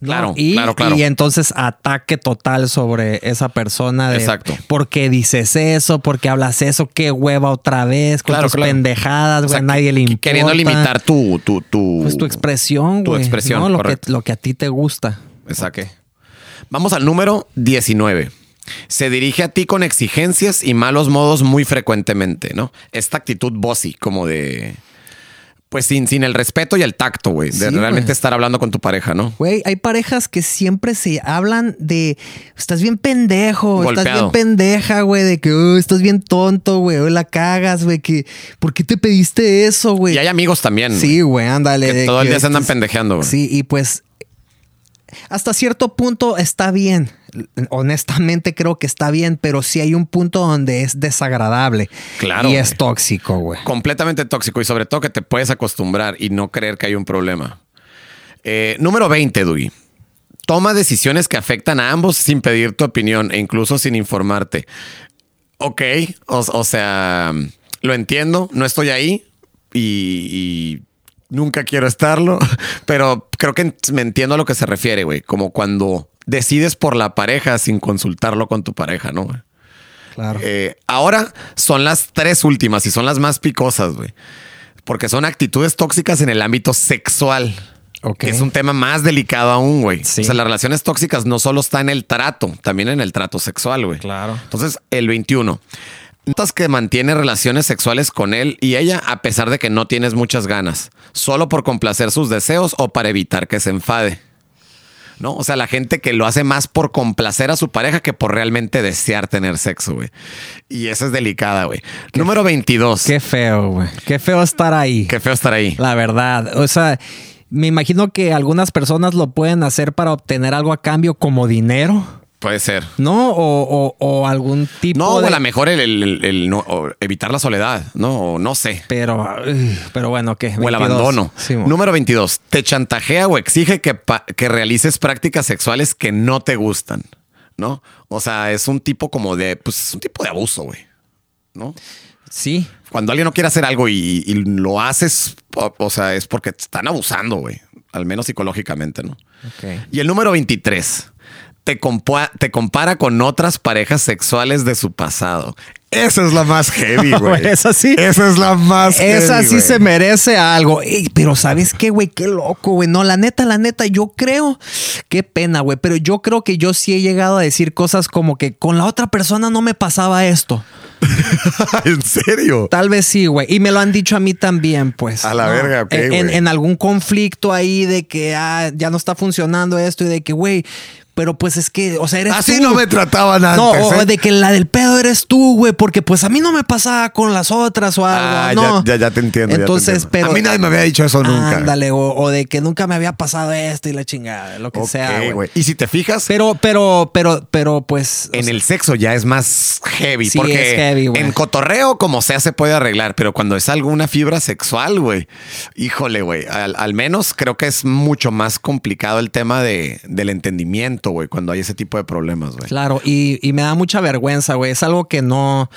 Speaker 4: ¿No?
Speaker 3: Claro,
Speaker 4: y,
Speaker 3: claro, claro.
Speaker 4: Y entonces ataque total sobre esa persona de
Speaker 3: Exacto.
Speaker 4: ¿por qué dices eso? ¿Por qué hablas eso? ¿Qué hueva otra vez? Con
Speaker 3: Claro,
Speaker 4: tus
Speaker 3: claro.
Speaker 4: pendejadas,
Speaker 3: O
Speaker 4: güey,
Speaker 3: sea,
Speaker 4: nadie le importa.
Speaker 3: Queriendo limitar tu, tu, tu,
Speaker 4: pues tu expresión,
Speaker 3: tu
Speaker 4: güey.
Speaker 3: expresión,
Speaker 4: ¿no? Lo, que, lo que a ti te gusta.
Speaker 3: Exacto. Vamos al número 19. Se dirige a ti con exigencias y malos modos muy frecuentemente, ¿no? Esta actitud bossy, como de. Pues sin, sin el respeto y el tacto, güey. De
Speaker 4: Sí,
Speaker 3: realmente estar hablando con tu pareja, ¿no?
Speaker 4: Güey, hay parejas que siempre se hablan de estás bien pendejo, estás bien pendeja, güey, de que "Oh, estás bien tonto, güey, hoy la cagas, güey, que ¿por qué te pediste eso, güey?
Speaker 3: Y hay amigos también.
Speaker 4: Sí, güey, ándale.
Speaker 3: Que todo el día se andan pendejeando, güey.
Speaker 4: Sí, y pues hasta cierto punto está bien. Honestamente creo que está bien, pero sí hay un punto donde es desagradable.
Speaker 3: Claro,
Speaker 4: Y es tóxico, güey.
Speaker 3: completamente tóxico y sobre todo que te puedes acostumbrar y no creer que hay un problema. Eh, número 20, Dui. Toma decisiones que afectan a ambos sin pedir tu opinión e incluso sin informarte. Ok, o, o sea, lo entiendo, no estoy ahí y, y nunca quiero estarlo, pero creo que me entiendo a lo que se refiere, güey. Como cuando decides por la pareja sin consultarlo con tu pareja, ¿no?
Speaker 4: Claro.
Speaker 3: Eh, ahora son las tres últimas y son las más picosas, güey. Porque son actitudes tóxicas en el ámbito sexual.
Speaker 4: Ok.
Speaker 3: que Es un tema más delicado aún, güey.
Speaker 4: Sí.
Speaker 3: O sea, las relaciones tóxicas no solo está en el trato, también en el trato sexual, güey.
Speaker 4: Claro.
Speaker 3: Entonces, el 21. Notas que mantiene relaciones sexuales con él y ella a pesar de que no tienes muchas ganas, solo por complacer sus deseos o para evitar que se enfade. ¿No? O sea, la gente que lo hace más por complacer a su pareja que por realmente desear tener sexo, güey. Y esa es delicada, güey. Número 22.
Speaker 4: Qué feo, güey. Qué feo estar ahí.
Speaker 3: Qué feo estar ahí.
Speaker 4: La verdad. O sea, me imagino que algunas personas lo pueden hacer para obtener algo a cambio como dinero.
Speaker 3: Puede ser.
Speaker 4: ¿No? O, o- o algún tipo
Speaker 3: No, o a lo mejor el, el- el no- evitar la soledad, ¿no? O no sé.
Speaker 4: Pero, pero bueno, ¿qué?
Speaker 3: O el
Speaker 4: 22.
Speaker 3: abandono.
Speaker 4: Sí.
Speaker 3: Número 22. Te chantajea o exige que, que realices prácticas sexuales que no te gustan, ¿no? O sea, es un tipo como de, pues, es un tipo de abuso, güey, ¿no?
Speaker 4: sí.
Speaker 3: Cuando alguien no quiere hacer algo y, y lo haces, o, o sea, es porque te están abusando, güey, al menos psicológicamente, ¿no? Y el número 23. Te, compa- te compara con otras parejas sexuales de su pasado. Esa es la más heavy, güey.
Speaker 4: Esa sí.
Speaker 3: Esa es la más
Speaker 4: Esa
Speaker 3: heavy,
Speaker 4: sí
Speaker 3: güey.
Speaker 4: se merece algo. Ey, pero ¿sabes qué, güey? Qué loco, güey. No, la neta, la neta, yo creo. Qué pena, güey. Pero yo creo que yo sí he llegado a decir cosas como que con la otra persona no me pasaba esto.
Speaker 3: ¿En serio?
Speaker 4: Tal vez sí, güey. Y me lo han dicho a mí también, pues.
Speaker 3: A la verga, ok,
Speaker 4: En, en-
Speaker 3: güey.
Speaker 4: en algún conflicto ahí de que ah, ya no está funcionando esto y de que, güey, pero pues es que, o sea, eres
Speaker 3: Así
Speaker 4: tú.
Speaker 3: no me trataban antes.
Speaker 4: No, o
Speaker 3: ¿eh?
Speaker 4: de que la del pedo eres tú, güey, porque pues a mí no me pasaba con las otras o algo.
Speaker 3: Ah,
Speaker 4: no.
Speaker 3: ya, ya, ya te entiendo. te
Speaker 4: Entonces,
Speaker 3: entiendo.
Speaker 4: pero.
Speaker 3: A mí nadie me había dicho eso nunca.
Speaker 4: Ándale, o, o de que nunca me había pasado esto y la chingada, lo que sea, güey.
Speaker 3: Y si te fijas,
Speaker 4: Pero, pero, pero, pero, pues.
Speaker 3: en
Speaker 4: sea,
Speaker 3: el sexo ya es más heavy.
Speaker 4: Sí,
Speaker 3: porque
Speaker 4: es heavy, güey.
Speaker 3: en cotorreo, como sea, se puede arreglar. Pero cuando es alguna fibra sexual, güey, híjole, güey. Al, al menos creo que es mucho más complicado el tema de, del entendimiento, cuando hay ese tipo de problemas, güey.
Speaker 4: Claro, y, y me da mucha vergüenza, güey. Es algo que no.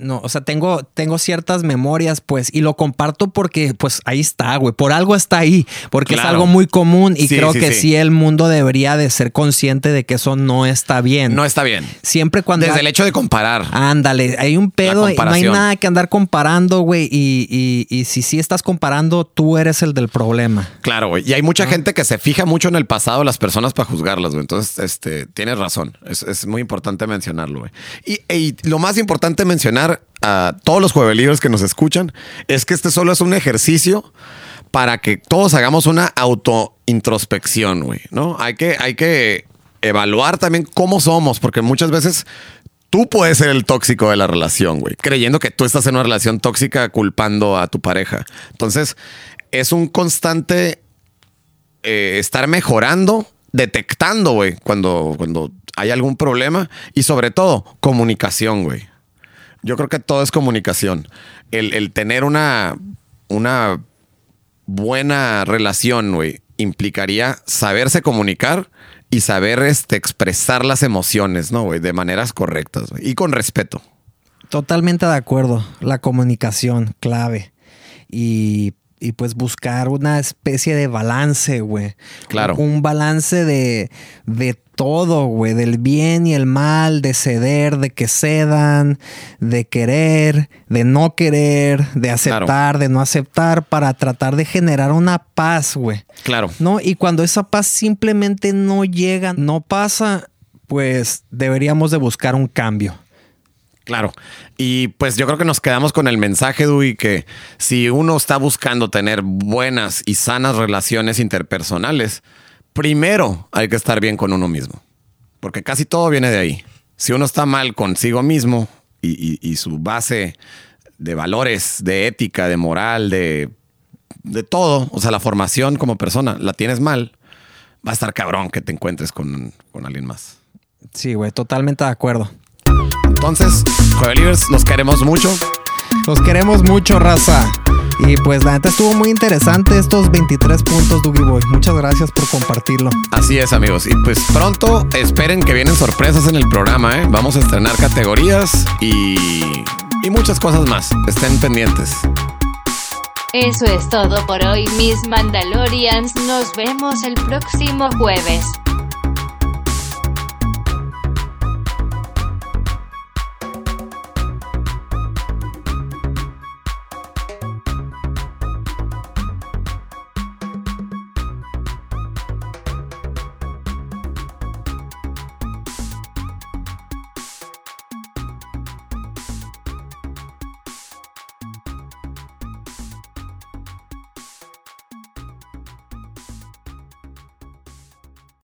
Speaker 4: No, o sea, tengo, tengo ciertas memorias, pues, y lo comparto porque, pues, ahí está, güey. Por algo está ahí, porque es algo muy común y
Speaker 3: Sí,
Speaker 4: creo
Speaker 3: sí,
Speaker 4: que
Speaker 3: sí.
Speaker 4: sí. el mundo debería de ser consciente de que eso no está bien.
Speaker 3: No está bien.
Speaker 4: Siempre cuando...
Speaker 3: Desde
Speaker 4: hay-
Speaker 3: el hecho de comparar.
Speaker 4: Ándale, hay un pedo, y no hay nada que andar comparando, güey. Y, y, y si sí estás comparando, tú eres el del problema.
Speaker 3: Claro, güey. Y hay mucha gente que se fija mucho en el pasado de las personas para juzgarlas, güey. Entonces, este, tienes razón. Es, es muy importante mencionarlo, güey. Y, y lo más importante mencionar a todos los juevelibres que nos escuchan es que este solo es un ejercicio para que todos hagamos una autointrospección, güey, ¿no? Hay que, hay que evaluar también cómo somos, porque muchas veces tú puedes ser el tóxico de la relación, güey, creyendo que tú estás en una relación tóxica culpando a tu pareja. Entonces, es un constante eh, estar mejorando, detectando, güey, cuando, cuando hay algún problema y sobre todo comunicación, güey. Yo creo que todo es comunicación. El, tener una, una buena relación, güey, implicaría saberse comunicar y saber este, expresar las emociones, ¿no, güey? De maneras correctas. Y con respeto.
Speaker 4: Totalmente de acuerdo. La comunicación, clave. Y, y pues buscar una especie de balance, güey.
Speaker 3: Claro.
Speaker 4: Un balance de, de todo, güey. Del bien y el mal, de ceder, de que cedan, de querer, de no querer, de aceptar, de no aceptar, para tratar de generar una paz, güey.
Speaker 3: Claro.
Speaker 4: ¿no? Y cuando esa paz simplemente no llega, no pasa, pues deberíamos de buscar un cambio.
Speaker 3: Claro. Y pues yo creo que nos quedamos con el mensaje, Dui, que si uno está buscando tener buenas y sanas relaciones interpersonales, primero hay que estar bien con uno mismo. Porque casi todo viene de ahí. Si uno está mal consigo mismo y, y- y su base de valores, de ética, de moral, de, de todo, o sea, la formación como persona, la tienes mal, va a estar cabrón que te encuentres con, con alguien más.
Speaker 4: Sí, güey, totalmente de acuerdo.
Speaker 3: Entonces, Juevelivers, los queremos mucho.
Speaker 4: Los queremos mucho, raza. Y pues la neta estuvo muy interesante estos 23 puntos, Doogie Boy. Muchas gracias por compartirlo.
Speaker 3: Así es, amigos. Y pues pronto esperen que vienen sorpresas en el programa, ¿eh? Vamos a estrenar categorías y, y muchas cosas más. Estén pendientes.
Speaker 2: Eso es todo por hoy, mis Mandalorians. Nos vemos el próximo jueves.